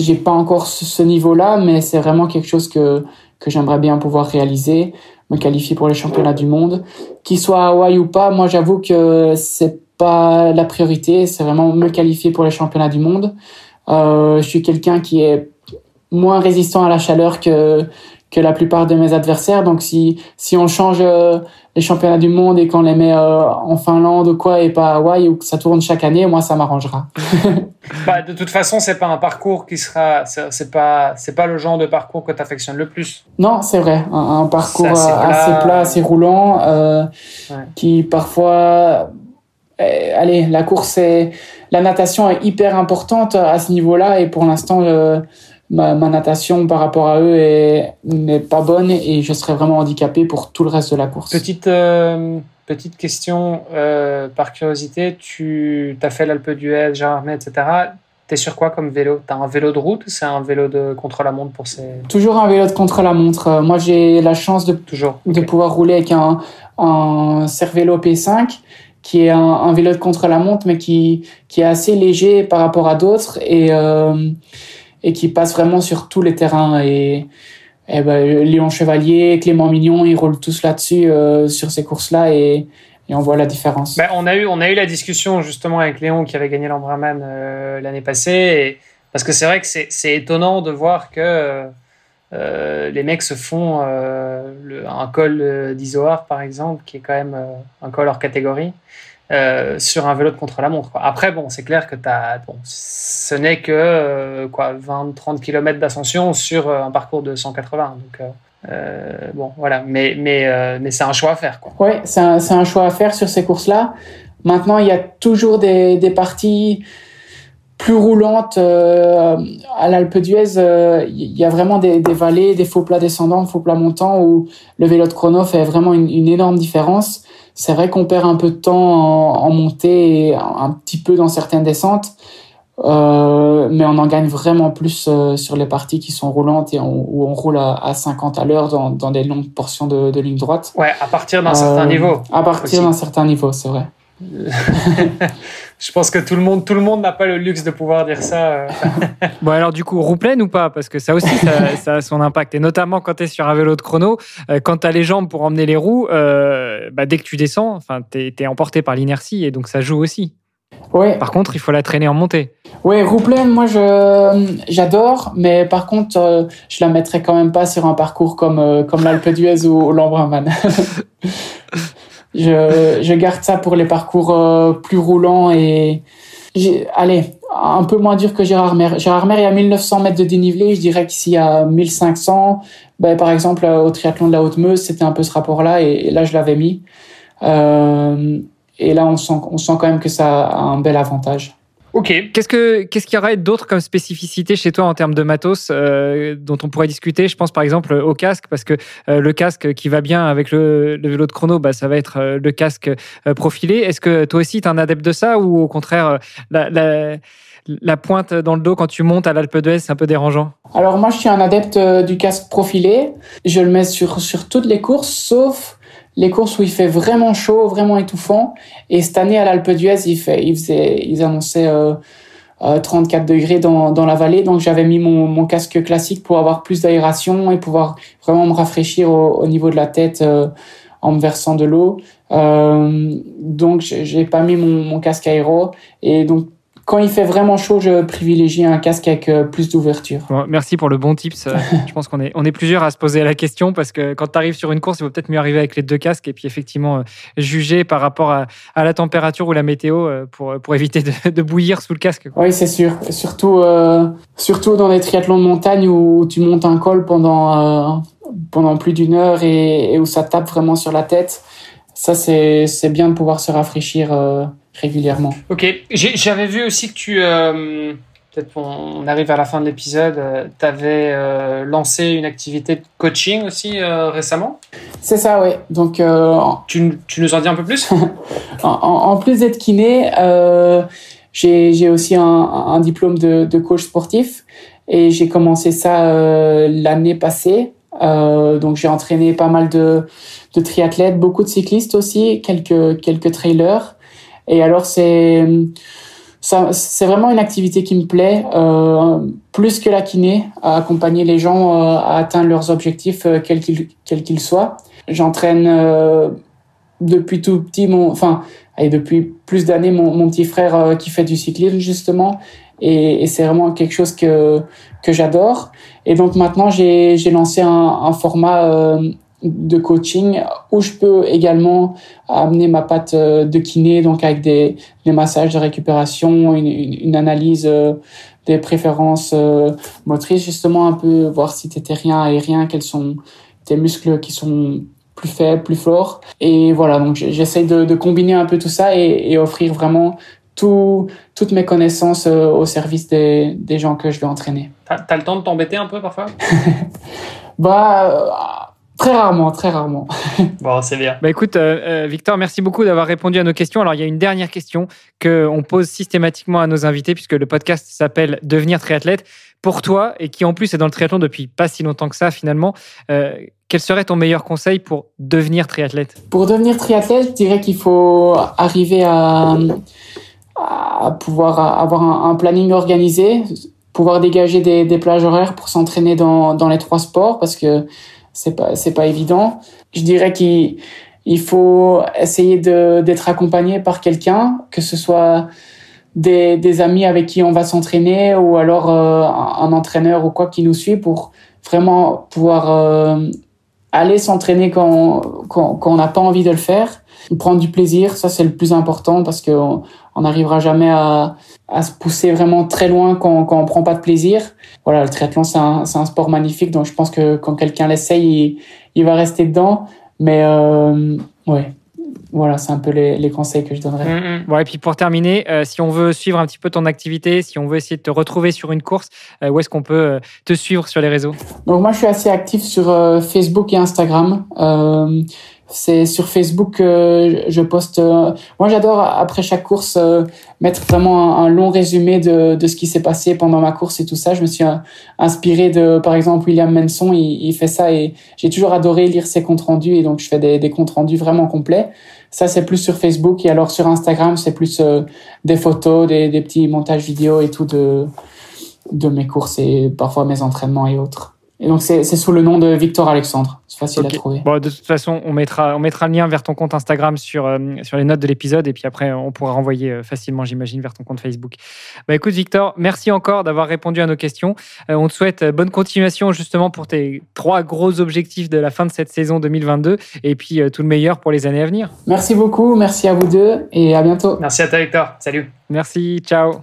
j'ai pas encore ce, niveau-là, mais c'est vraiment quelque chose que que j'aimerais bien pouvoir réaliser, me qualifier pour les championnats du monde, qu'il soit à Hawaï ou pas. Moi, j'avoue que c'est pas la priorité, c'est vraiment me qualifier pour les championnats du monde. Euh, je suis quelqu'un qui est moins résistant à la chaleur que que la plupart de mes adversaires. Donc si si on change euh, les championnats du monde et qu'on les met euh, en Finlande ou quoi et pas à Hawaï ou que ça tourne chaque année, moi ça m'arrangera. bah, de toute façon, c'est pas un parcours qui sera c'est pas c'est pas le genre de parcours que tu affectionnes le plus. Non, c'est vrai, un, parcours assez plat, assez, roulant euh, ouais. qui parfois allez, la course est la natation est hyper importante à ce niveau-là et pour l'instant ma, ma, natation par rapport à eux n'est pas bonne et je serais vraiment handicapé pour tout le reste de la course. Petite, euh, petite question euh, par curiosité, tu as fait l'Alpe d'Huez, Gérardmer, etc. T'es sur quoi comme vélo? T'as un vélo de route ou c'est un vélo de contre-la-montre pour ces... Toujours un vélo de contre-la-montre. Moi, j'ai la chance de, Toujours. de pouvoir rouler avec un, un Cervelo P5 qui est un, un vélo de contre-la-montre mais qui, qui est assez léger par rapport à d'autres et... Euh, et qui passe vraiment sur tous les terrains. Et, et ben, Léon Chevalier, Clément Mignon, ils roulent tous là-dessus euh, sur ces courses-là et, on voit la différence. Ben, on, a eu, on a eu la discussion justement avec Léon qui avait gagné l'Ambraman euh, l'année passée. Parce que c'est vrai que c'est étonnant de voir que euh, les mecs se font un col d'Isoar par exemple, qui est quand même un col hors catégorie. Euh, sur un vélo de contre-la-montre. Après, bon, c'est clair que as, bon, ce n'est que euh, quoi, 20-30 km d'ascension sur euh, un parcours de 180. Donc, euh, bon, voilà. Mais, mais, mais c'est un choix à faire. Oui, c'est un, choix à faire sur ces courses-là. Maintenant, il y a toujours des, parties plus roulantes. à l'Alpe d'Huez, il y a vraiment des, vallées, des faux plats descendants, faux plats montants, où le vélo de chrono fait vraiment une énorme différence. C'est vrai qu'on perd un peu de temps en, en montée et un petit peu dans certaines descentes, euh, mais on en gagne vraiment plus euh, sur les parties qui sont roulantes et on, où on roule à, à 50 à l'heure dans, dans, des longues portions de, de ligne droite. Ouais, à partir d'un euh, certain niveau. À partir d'un certain niveau, c'est vrai. je pense que tout le monde, tout le monde n'a pas le luxe de pouvoir dire ça. bon, alors du coup, roue pleine ou pas? Parce que ça aussi, ça, ça, a son impact. Et notamment quand tu es sur un vélo de chrono, euh, quand tu as les jambes pour emmener les roues, euh, bah, dès que tu descends, tu es, emporté par l'inertie et donc ça joue aussi. Ouais. Par contre, il faut la traîner en montée. Oui, roue pleine, moi j'adore, mais par contre, euh, je la mettrais quand même pas sur un parcours comme euh, comme l'Alpe d'Huez ou, ou l'Embrunman. je, je garde ça pour les parcours euh, plus roulants et allez un peu moins dur que Gérard Mer. Gérard Mer il y a 1900 mètres de dénivelé, je dirais qu'ici a 1500. Ben, par exemple au triathlon de la Haute-Meuse c'était un peu ce rapport-là et, et, là je l'avais mis. Euh, et là on sent on sent quand même que ça a un bel avantage. Ok. Qu'est-ce que qu'est-ce qu'il y aurait d'autre comme spécificité chez toi en termes de matos euh, dont on pourrait discuter? Je pense par exemple au casque parce que euh, le casque qui va bien avec le, le vélo de chrono, bah, ça va être euh, le casque euh, profilé. Est-ce que toi aussi tu es un adepte de ça ou au contraire la, la, la, pointe dans le dos quand tu montes à l'Alpe d'Huez c'est un peu dérangeant? Alors moi je suis un adepte du casque profilé. Je le mets sur sur toutes les courses sauf les courses où il fait vraiment chaud, vraiment étouffant. Et cette année à l'Alpe d'Huez, il fait, faisait, ils annonçaient euh, euh, 34 degrés dans, dans la vallée. Donc j'avais mis mon, mon casque classique pour avoir plus d'aération et pouvoir vraiment me rafraîchir au, au niveau de la tête euh, en me versant de l'eau. Donc j'ai pas mis mon, mon casque aéro et donc quand il fait vraiment chaud, je privilégie un casque avec euh, plus d'ouverture. merci pour le bon tips. Euh, je pense qu'on est, on est plusieurs à se poser la question parce que quand tu arrives sur une course, il vaut peut-être mieux arriver avec les deux casques et puis effectivement euh, juger par rapport à, la température ou la météo pour, pour éviter de, bouillir sous le casque. Oui, c'est sûr. Surtout, surtout dans les triathlons de montagne où tu montes un col pendant, pendant plus d'une heure et, où ça tape vraiment sur la tête. Ça, c'est, c'est bien de pouvoir se rafraîchir régulièrement. Ok, j'avais vu aussi que tu, euh, peut-être on arrive à la fin de l'épisode, euh, tu avais euh, lancé une activité de coaching aussi récemment? C'est ça, oui. Donc, tu, tu, nous en dis un peu plus? En, plus d'être kiné, j'ai aussi un, un diplôme de, de, coach sportif et j'ai commencé ça l'année passée. donc j'ai entraîné pas mal de, de triathlètes, beaucoup de cyclistes aussi, quelques quelques trailers. Et alors, c'est c'est vraiment une activité qui me plaît, euh, plus que la kiné, à accompagner les gens euh, à atteindre leurs objectifs, euh, quels qu'ils qu'ils soient. J'entraîne depuis tout petit, mon, enfin, et depuis plus d'années, mon, mon, petit frère qui fait du cyclisme justement, et, c'est vraiment quelque chose que que j'adore. Et donc maintenant, j'ai lancé un format de coaching où je peux également amener ma patte euh, de kiné, donc avec des, des massages de récupération, une, une, analyse euh, des préférences euh, motrices, justement un peu voir si t'es terrien, aérien, quels sont tes muscles qui sont plus faibles, plus forts. Et voilà, donc j'essaie de, de, combiner un peu tout ça et, et offrir vraiment tout, toutes mes connaissances au service des, des gens que je vais entraîner. T'as as le temps de t'embêter un peu parfois? Bah Très rarement, très rarement. bon, c'est bien. Bah écoute, euh, euh, Victor, merci beaucoup d'avoir répondu à nos questions. Alors, il y a une dernière question qu'on pose systématiquement à nos invités, puisque le podcast s'appelle Devenir triathlète. Pour toi, et qui en plus est dans le triathlon depuis pas si longtemps que ça, finalement, euh, quel serait ton meilleur conseil pour devenir triathlète? Pour devenir triathlète, je dirais qu'il faut arriver à, à pouvoir avoir un, planning organisé, pouvoir dégager des, des plages horaires pour s'entraîner dans, dans les trois sports, parce que c'est pas c'est pas évident. Je dirais qu'il il faut essayer d'être accompagné par quelqu'un, que ce soit des, des amis avec qui on va s'entraîner ou alors euh, un, entraîneur ou quoi qui nous suit pour vraiment pouvoir euh, aller s'entraîner quand quand, quand on n'a pas envie de le faire, prendre du plaisir, ça c'est le plus important parce que on n'arrivera jamais à, à se pousser vraiment très loin quand, quand on prend pas de plaisir. Voilà, le triathlon, c'est un, un, sport magnifique, donc je pense que quand quelqu'un l'essaye, il, il, va rester dedans. Mais euh, ouais, voilà, c'est un peu les, les, conseils que je donnerais. Mm, mm. et puis pour terminer, euh, si on veut suivre un petit peu ton activité, si on veut essayer de te retrouver sur une course, euh, où est-ce qu'on peut euh, te suivre sur les réseaux? Donc moi, je suis assez actif sur Facebook et Instagram. C'est sur Facebook que je poste. Euh, moi, j'adore après chaque course euh, mettre vraiment un, long résumé de, de ce qui s'est passé pendant ma course et tout ça. Je me suis euh, inspiré de, par exemple, William Manson. Il, il fait ça et j'ai toujours adoré lire ses comptes rendus et donc je fais des, des comptes rendus vraiment complets. Ça, c'est plus sur Facebook et alors sur Instagram, c'est plus des photos, des, des petits montages vidéo et tout de de mes courses et parfois mes entraînements et autres. Et donc, c'est sous le nom de Victor Alexandre. C'est facile à trouver. Bon, de toute façon, on mettra, on mettra le lien vers ton compte Instagram sur, euh, sur les notes de l'épisode. Et puis après, on pourra renvoyer euh, facilement, j'imagine, vers ton compte Facebook. Bah, écoute, Victor, merci encore d'avoir répondu à nos questions. Euh, on te souhaite bonne continuation, justement, pour tes trois gros objectifs de la fin de cette saison 2022. Et puis, tout le meilleur pour les années à venir. Merci beaucoup. Merci à vous deux. Et à bientôt. Merci à toi, Victor. Salut. Merci. Ciao.